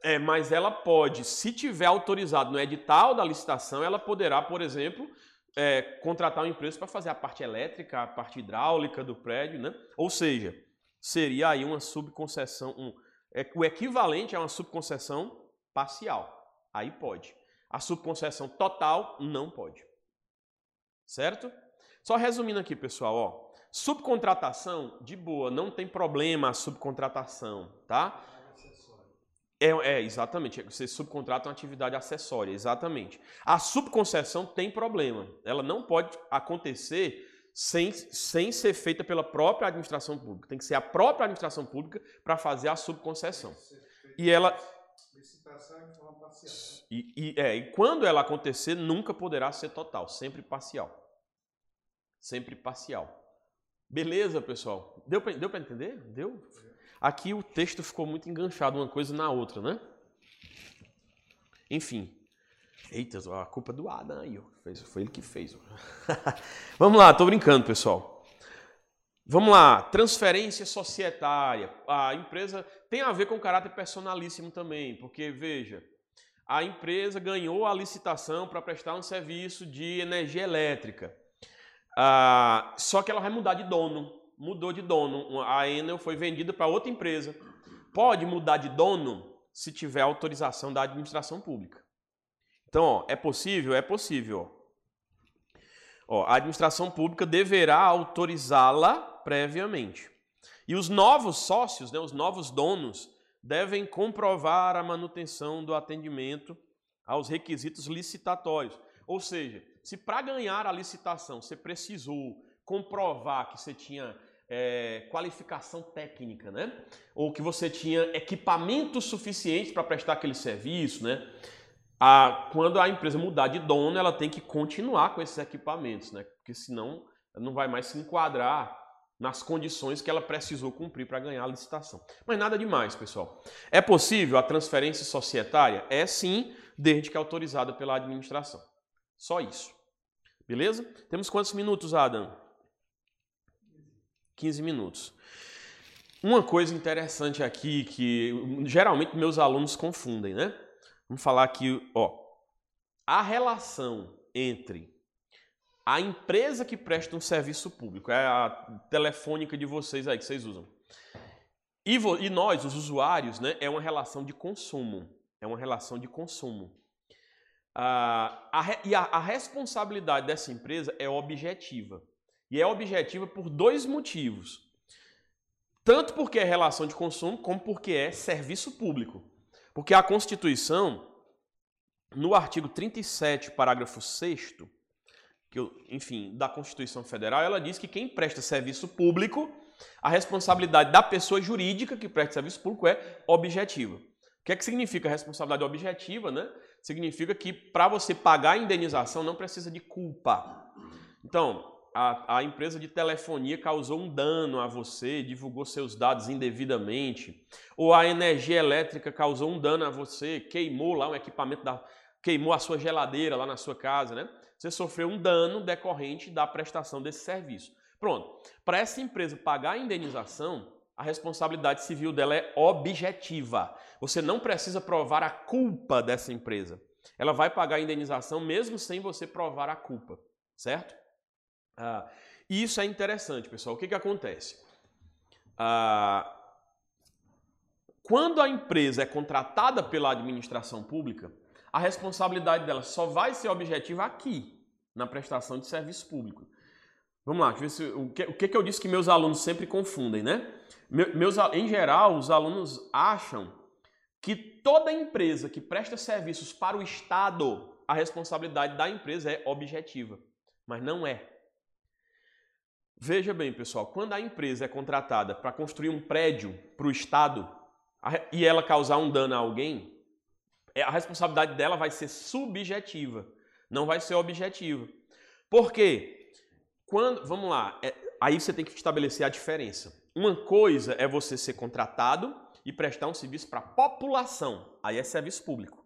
É, mas ela pode, se tiver autorizado no edital da licitação, ela poderá, por exemplo, é, contratar uma empresa para fazer a parte elétrica, a parte hidráulica do prédio, né? Ou seja, seria aí uma subconcessão, um, é, o equivalente a uma subconcessão parcial. Aí pode. A subconcessão total não pode. Certo? Só resumindo aqui, pessoal, ó. Subcontratação, de boa, não tem problema a subcontratação, tá? É, é, exatamente. Você subcontrata uma atividade acessória, exatamente. A subconcessão tem problema. Ela não pode acontecer sem, sem ser feita pela própria administração pública. Tem que ser a própria administração pública para fazer a subconcessão. E ela. Né? E, e- é, e quando ela acontecer, nunca poderá ser total, sempre parcial. Sempre parcial. Beleza, pessoal? Deu para deu pra entender? Deu? Aqui o texto ficou muito enganchado uma coisa na outra, né? Enfim. Eita, a culpa é do Adam aí. Fez- Foi ele que fez. Vamos lá, tô brincando, pessoal. Vamos lá, transferência societária. A empresa tem a ver com caráter personalíssimo também, porque veja, a empresa ganhou a licitação para prestar um serviço de energia elétrica. Ah, só que ela vai mudar de dono. Mudou de dono. A Enel foi vendida para outra empresa. Pode mudar de dono se tiver autorização da administração pública. Então, ó, é possível? É possível. Ó. A administração pública deverá autorizá-la previamente. E os novos sócios, né, os novos donos, devem comprovar a manutenção do atendimento aos requisitos licitatórios. Ou seja, se para ganhar a licitação você precisou comprovar que você tinha é, qualificação técnica, né? Ou que você tinha equipamento suficiente para prestar aquele serviço, né? A, quando a empresa mudar de dono, ela tem que continuar com esses equipamentos, né? Porque senão não vai mais se enquadrar nas condições que ela precisou cumprir para ganhar a licitação. Mas nada demais, pessoal. É possível a transferência societária? É sim, desde que autorizada pela administração. Só isso. Beleza? Temos quantos minutos, Adam? 15 minutos. Uma coisa interessante aqui que geralmente meus alunos confundem, né? Vamos falar aqui, ó. A relação entre a empresa que presta um serviço público, é a telefônica de vocês aí que vocês usam, e, e nós, os usuários, né, é uma relação de consumo. É uma relação de consumo. Ah, a e a, a responsabilidade dessa empresa é objetiva. E é objetiva por dois motivos. Tanto porque é relação de consumo, como porque é serviço público. Porque a Constituição, no artigo 37, parágrafo 6 que, eu- enfim, da Constituição Federal, ela diz que quem presta serviço público, a responsabilidade da pessoa jurídica que presta serviço público é objetiva. O que é que significa responsabilidade objetiva, né? Significa que para você pagar a indenização não precisa de culpa. Então, a, a empresa de telefonia causou um dano a você, divulgou seus dados indevidamente, ou a energia elétrica causou um dano a você, queimou lá um equipamento da, queimou a sua geladeira lá na sua casa, né? Você sofreu um dano decorrente da prestação desse serviço. Pronto. Para essa empresa pagar a indenização, a responsabilidade civil dela é objetiva. Você não precisa provar a culpa dessa empresa. Ela vai pagar a indenização mesmo sem você provar a culpa, certo? Ah, e isso é interessante, pessoal. O que, que acontece? Ah, quando a empresa é contratada pela administração pública, a responsabilidade dela só vai ser objetiva aqui, na prestação de serviço público. Vamos lá, deixa eu ver se, o, que, o que que eu disse que meus alunos sempre confundem, né? Me- Meus, em geral, os alunos acham que toda empresa que presta serviços para o Estado, a responsabilidade da empresa é objetiva. Mas não é. Veja bem, pessoal, quando a empresa é contratada para construir um prédio para o Estado e ela causar um dano a alguém, é- a responsabilidade dela vai ser subjetiva, não vai ser objetiva. Por quê? Quando, vamos lá, é- aí você tem que estabelecer a diferença. Uma coisa é você ser contratado e prestar um serviço para a população, aí é serviço público.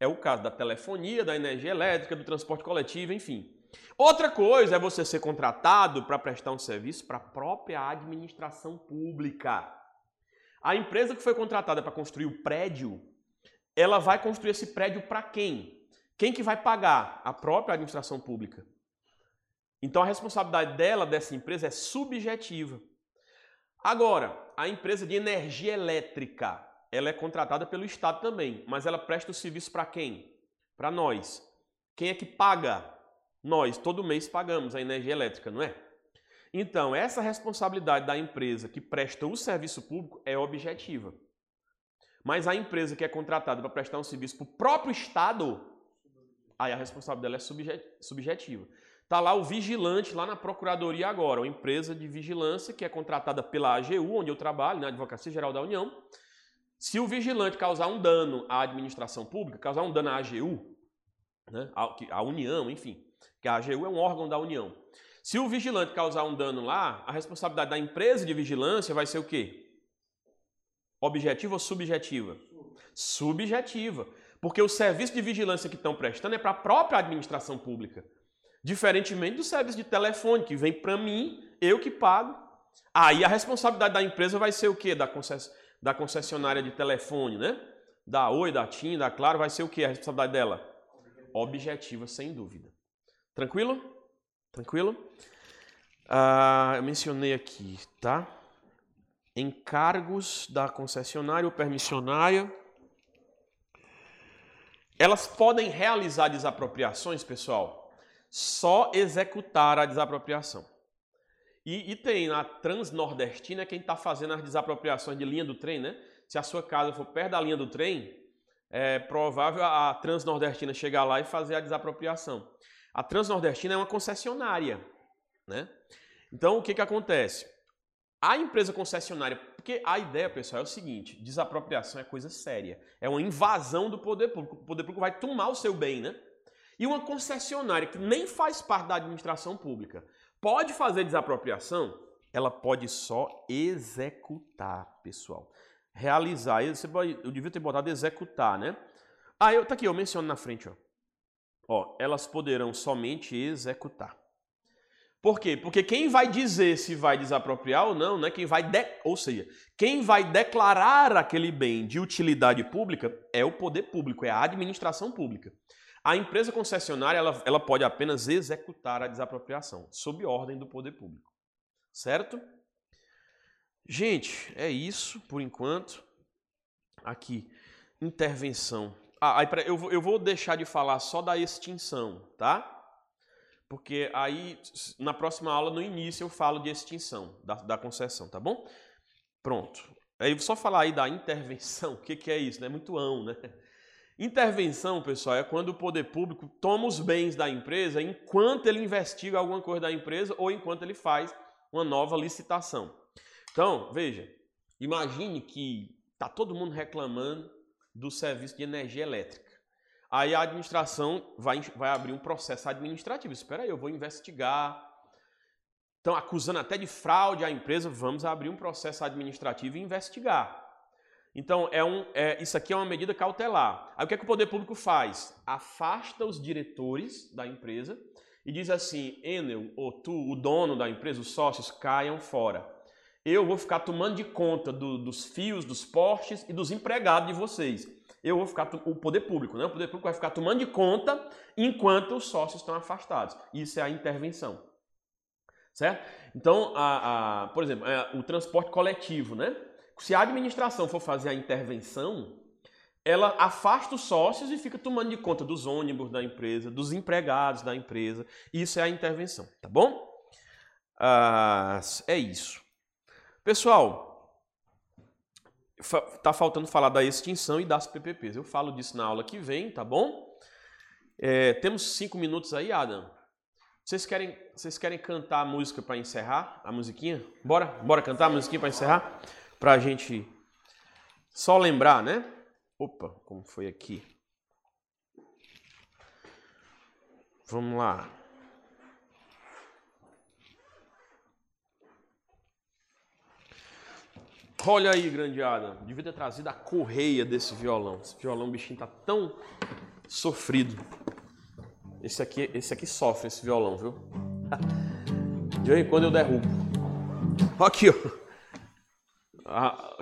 É o caso da telefonia, da energia elétrica, do transporte coletivo, enfim. Outra coisa é você ser contratado para prestar um serviço para a própria administração pública. A empresa que foi contratada para construir o prédio, ela vai construir esse prédio para quem? Quem que vai pagar? A própria administração pública. Então a responsabilidade dela, dessa empresa, é subjetiva. Agora, a empresa de energia elétrica, ela é contratada pelo Estado também, mas ela presta o serviço para quem? Para nós. Quem é que paga? Nós, todo mês pagamos a energia elétrica, não é? Então, essa responsabilidade da empresa que presta o serviço público é objetiva. Mas a empresa que é contratada para prestar um serviço para o próprio Estado, aí a responsabilidade dela é subje- subjetiva. Está lá o vigilante lá na Procuradoria agora, uma empresa de vigilância que é contratada pela AGU, onde eu trabalho, na Advocacia Geral da União. Se o vigilante causar um dano à administração pública, causar um dano à AGU, né, a, União, enfim, que a AGU é um órgão da União. Se o vigilante causar um dano lá, a responsabilidade da empresa de vigilância vai ser o quê? Objetiva ou subjetiva? Subjetiva. Porque o serviço de vigilância que estão prestando é para a própria administração pública. Diferentemente do serviço de telefone, que vem para mim, eu que pago. Aí a responsabilidade da empresa vai ser o quê? Da, concess... da concessionária de telefone, né? Da Oi, da TIM, da Claro, vai ser o quê a responsabilidade dela? Objetiva, sem dúvida. Tranquilo? Tranquilo? Ah, eu mencionei aqui, tá? Encargos da concessionária ou permissionária. Elas podem realizar desapropriações, pessoal, só executar a desapropriação. E, e tem na Transnordestina quem está fazendo as desapropriações de linha do trem, né? Se a sua casa for perto da linha do trem, é provável a Transnordestina chegar lá e fazer a desapropriação. A Transnordestina é uma concessionária, né? Então, o que, que acontece? A empresa concessionária, porque a ideia, pessoal, é o seguinte: desapropriação é coisa séria. É uma invasão do poder público. O poder público vai tomar o seu bem, né? E uma concessionária que nem faz parte da administração pública pode fazer desapropriação? Ela pode só executar, pessoal. Realizar. Eu devia ter botado executar, né? Ah, eu, tá aqui, eu menciono na frente, ó. Ó, elas poderão somente executar. Por quê? Porque quem vai dizer se vai desapropriar ou não, né? Quem vai, de... ou seja, quem vai declarar aquele bem de utilidade pública é o poder público, é a administração pública. A empresa concessionária ela, ela pode apenas executar a desapropriação, sob ordem do poder público. Certo? Gente, é isso por enquanto. Aqui, intervenção. Ah, aí, eu, eu vou deixar de falar só da extinção, tá? Porque aí, na próxima aula, no início, eu falo de extinção da, da concessão, tá bom? Pronto. Aí, só falar aí da intervenção, o que, que é isso? É muito ão, né? Intervenção, pessoal, é quando o poder público toma os bens da empresa enquanto ele investiga alguma coisa da empresa ou enquanto ele faz uma nova licitação. Então, veja, imagine que está todo mundo reclamando do serviço de energia elétrica. Aí a administração vai, vai abrir um processo administrativo. Espera aí, eu vou investigar. Estão acusando até de fraude a empresa, vamos abrir um processo administrativo e investigar. Então, é um, é, isso aqui é uma medida cautelar. Aí o que, é que o poder público faz? Afasta os diretores da empresa e diz assim: Enel, ou tu, o dono da empresa, os sócios, caiam fora. Eu vou ficar tomando de conta do, dos fios, dos postes e dos empregados de vocês. Eu vou ficar, o poder público, né? O poder público vai ficar tomando de conta enquanto os sócios estão afastados. Isso é a intervenção. Certo? Então, a, a por exemplo, é, o transporte coletivo, né? Se a administração for fazer a intervenção, ela afasta os sócios e fica tomando de conta dos ônibus da empresa, dos empregados da empresa. Isso é a intervenção, tá bom? Ah, é isso. Pessoal, tá faltando falar da extinção e das PPPs. Eu falo disso na aula que vem, tá bom? É, temos cinco minutos aí, Adam. Vocês querem, vocês querem cantar a música para encerrar? A musiquinha? Bora? Bora cantar a musiquinha para encerrar? para a gente só lembrar, né? Opa, como foi aqui? Vamos lá. Olha aí, grande Adam. Devia ter trazido a correia desse violão. Esse violão, bichinho, tá tão sofrido. Esse aqui, esse aqui sofre, esse violão, viu? De vez em quando eu derrubo. Aqui, ó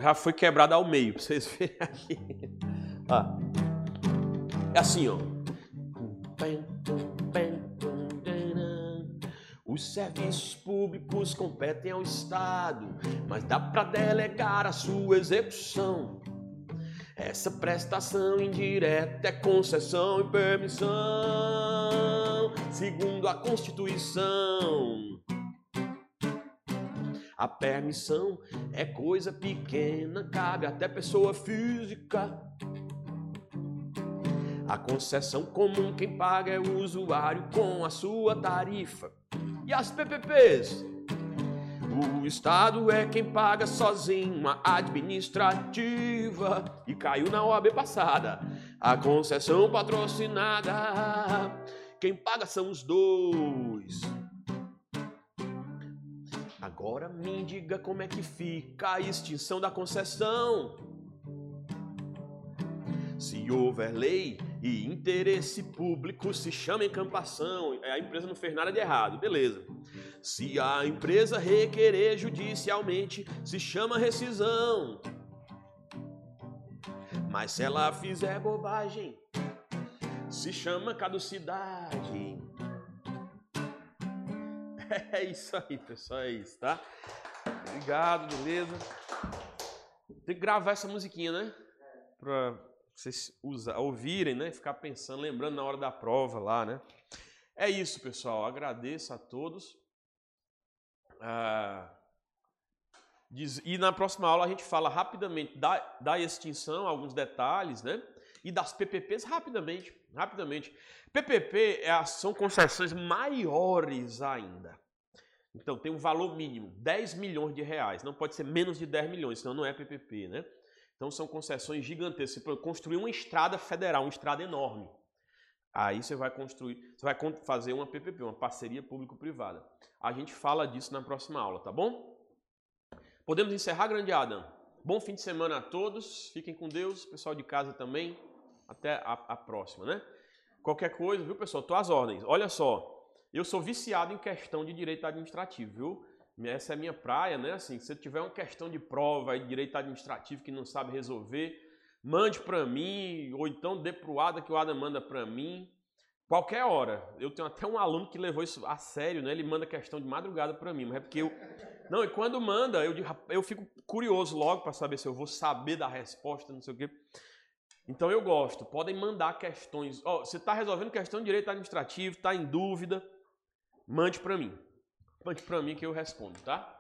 já foi quebrada ao meio, para vocês verem aqui. Ah. É assim, ó. Os serviços públicos competem ao Estado, mas dá para delegar a sua execução. Essa prestação indireta é concessão e permissão, segundo a Constituição. A permissão é coisa pequena, cabe até pessoa física. A concessão comum quem paga é o usuário com a sua tarifa. As PPPs? O Estado é quem paga sozinho uma administrativa e caiu na OAB passada. A concessão patrocinada, quem paga são os dois. Agora me diga como é que fica a extinção da concessão. Se houver lei e interesse público, se chama encampação. A empresa não fez nada de errado, beleza. Se a empresa requerer judicialmente, se chama rescisão. Mas se ela fizer bobagem, se chama caducidade. É isso aí, pessoal, é isso, tá? Obrigado, beleza? Tem que gravar essa musiquinha, né? Pra vocês usar, ouvirem, né? Ficar pensando, lembrando na hora da prova lá, né? É isso, pessoal. Agradeço a todos. Ah, diz, e na próxima aula a gente fala rapidamente da, da extinção, alguns detalhes, né? E das PPPs rapidamente, rapidamente. PPP é, são concessões maiores ainda. Então tem um valor mínimo, 10 milhões de reais. Não pode ser menos de 10 milhões, senão não é PPP, né? Então são concessões gigantescas. Você construir uma estrada federal, uma estrada enorme. Aí você vai construir, você vai fazer uma PPP, uma parceria público-privada. A gente fala disso na próxima aula, tá bom? Podemos encerrar, grande Adam? Bom fim de semana a todos. Fiquem com Deus, pessoal de casa também. Até a, a próxima, né? Qualquer coisa, viu, pessoal? Tô às ordens. Olha só, eu sou viciado em questão de direito administrativo, viu? Essa é a minha praia, né? Assim, se tiver uma questão de prova de direito administrativo que não sabe resolver, mande para mim, ou então dê pro Ada que o Ada manda para mim. Qualquer hora. Eu tenho até um aluno que levou isso a sério, né? Ele manda questão de madrugada para mim, mas é porque eu Não, e quando manda, eu eu fico curioso logo para saber se eu vou saber da resposta, não sei o quê. Então eu gosto. Podem mandar questões. Ó, oh, você está resolvendo questão de direito administrativo, está em dúvida, mande para mim. Mande para mim que eu respondo, tá?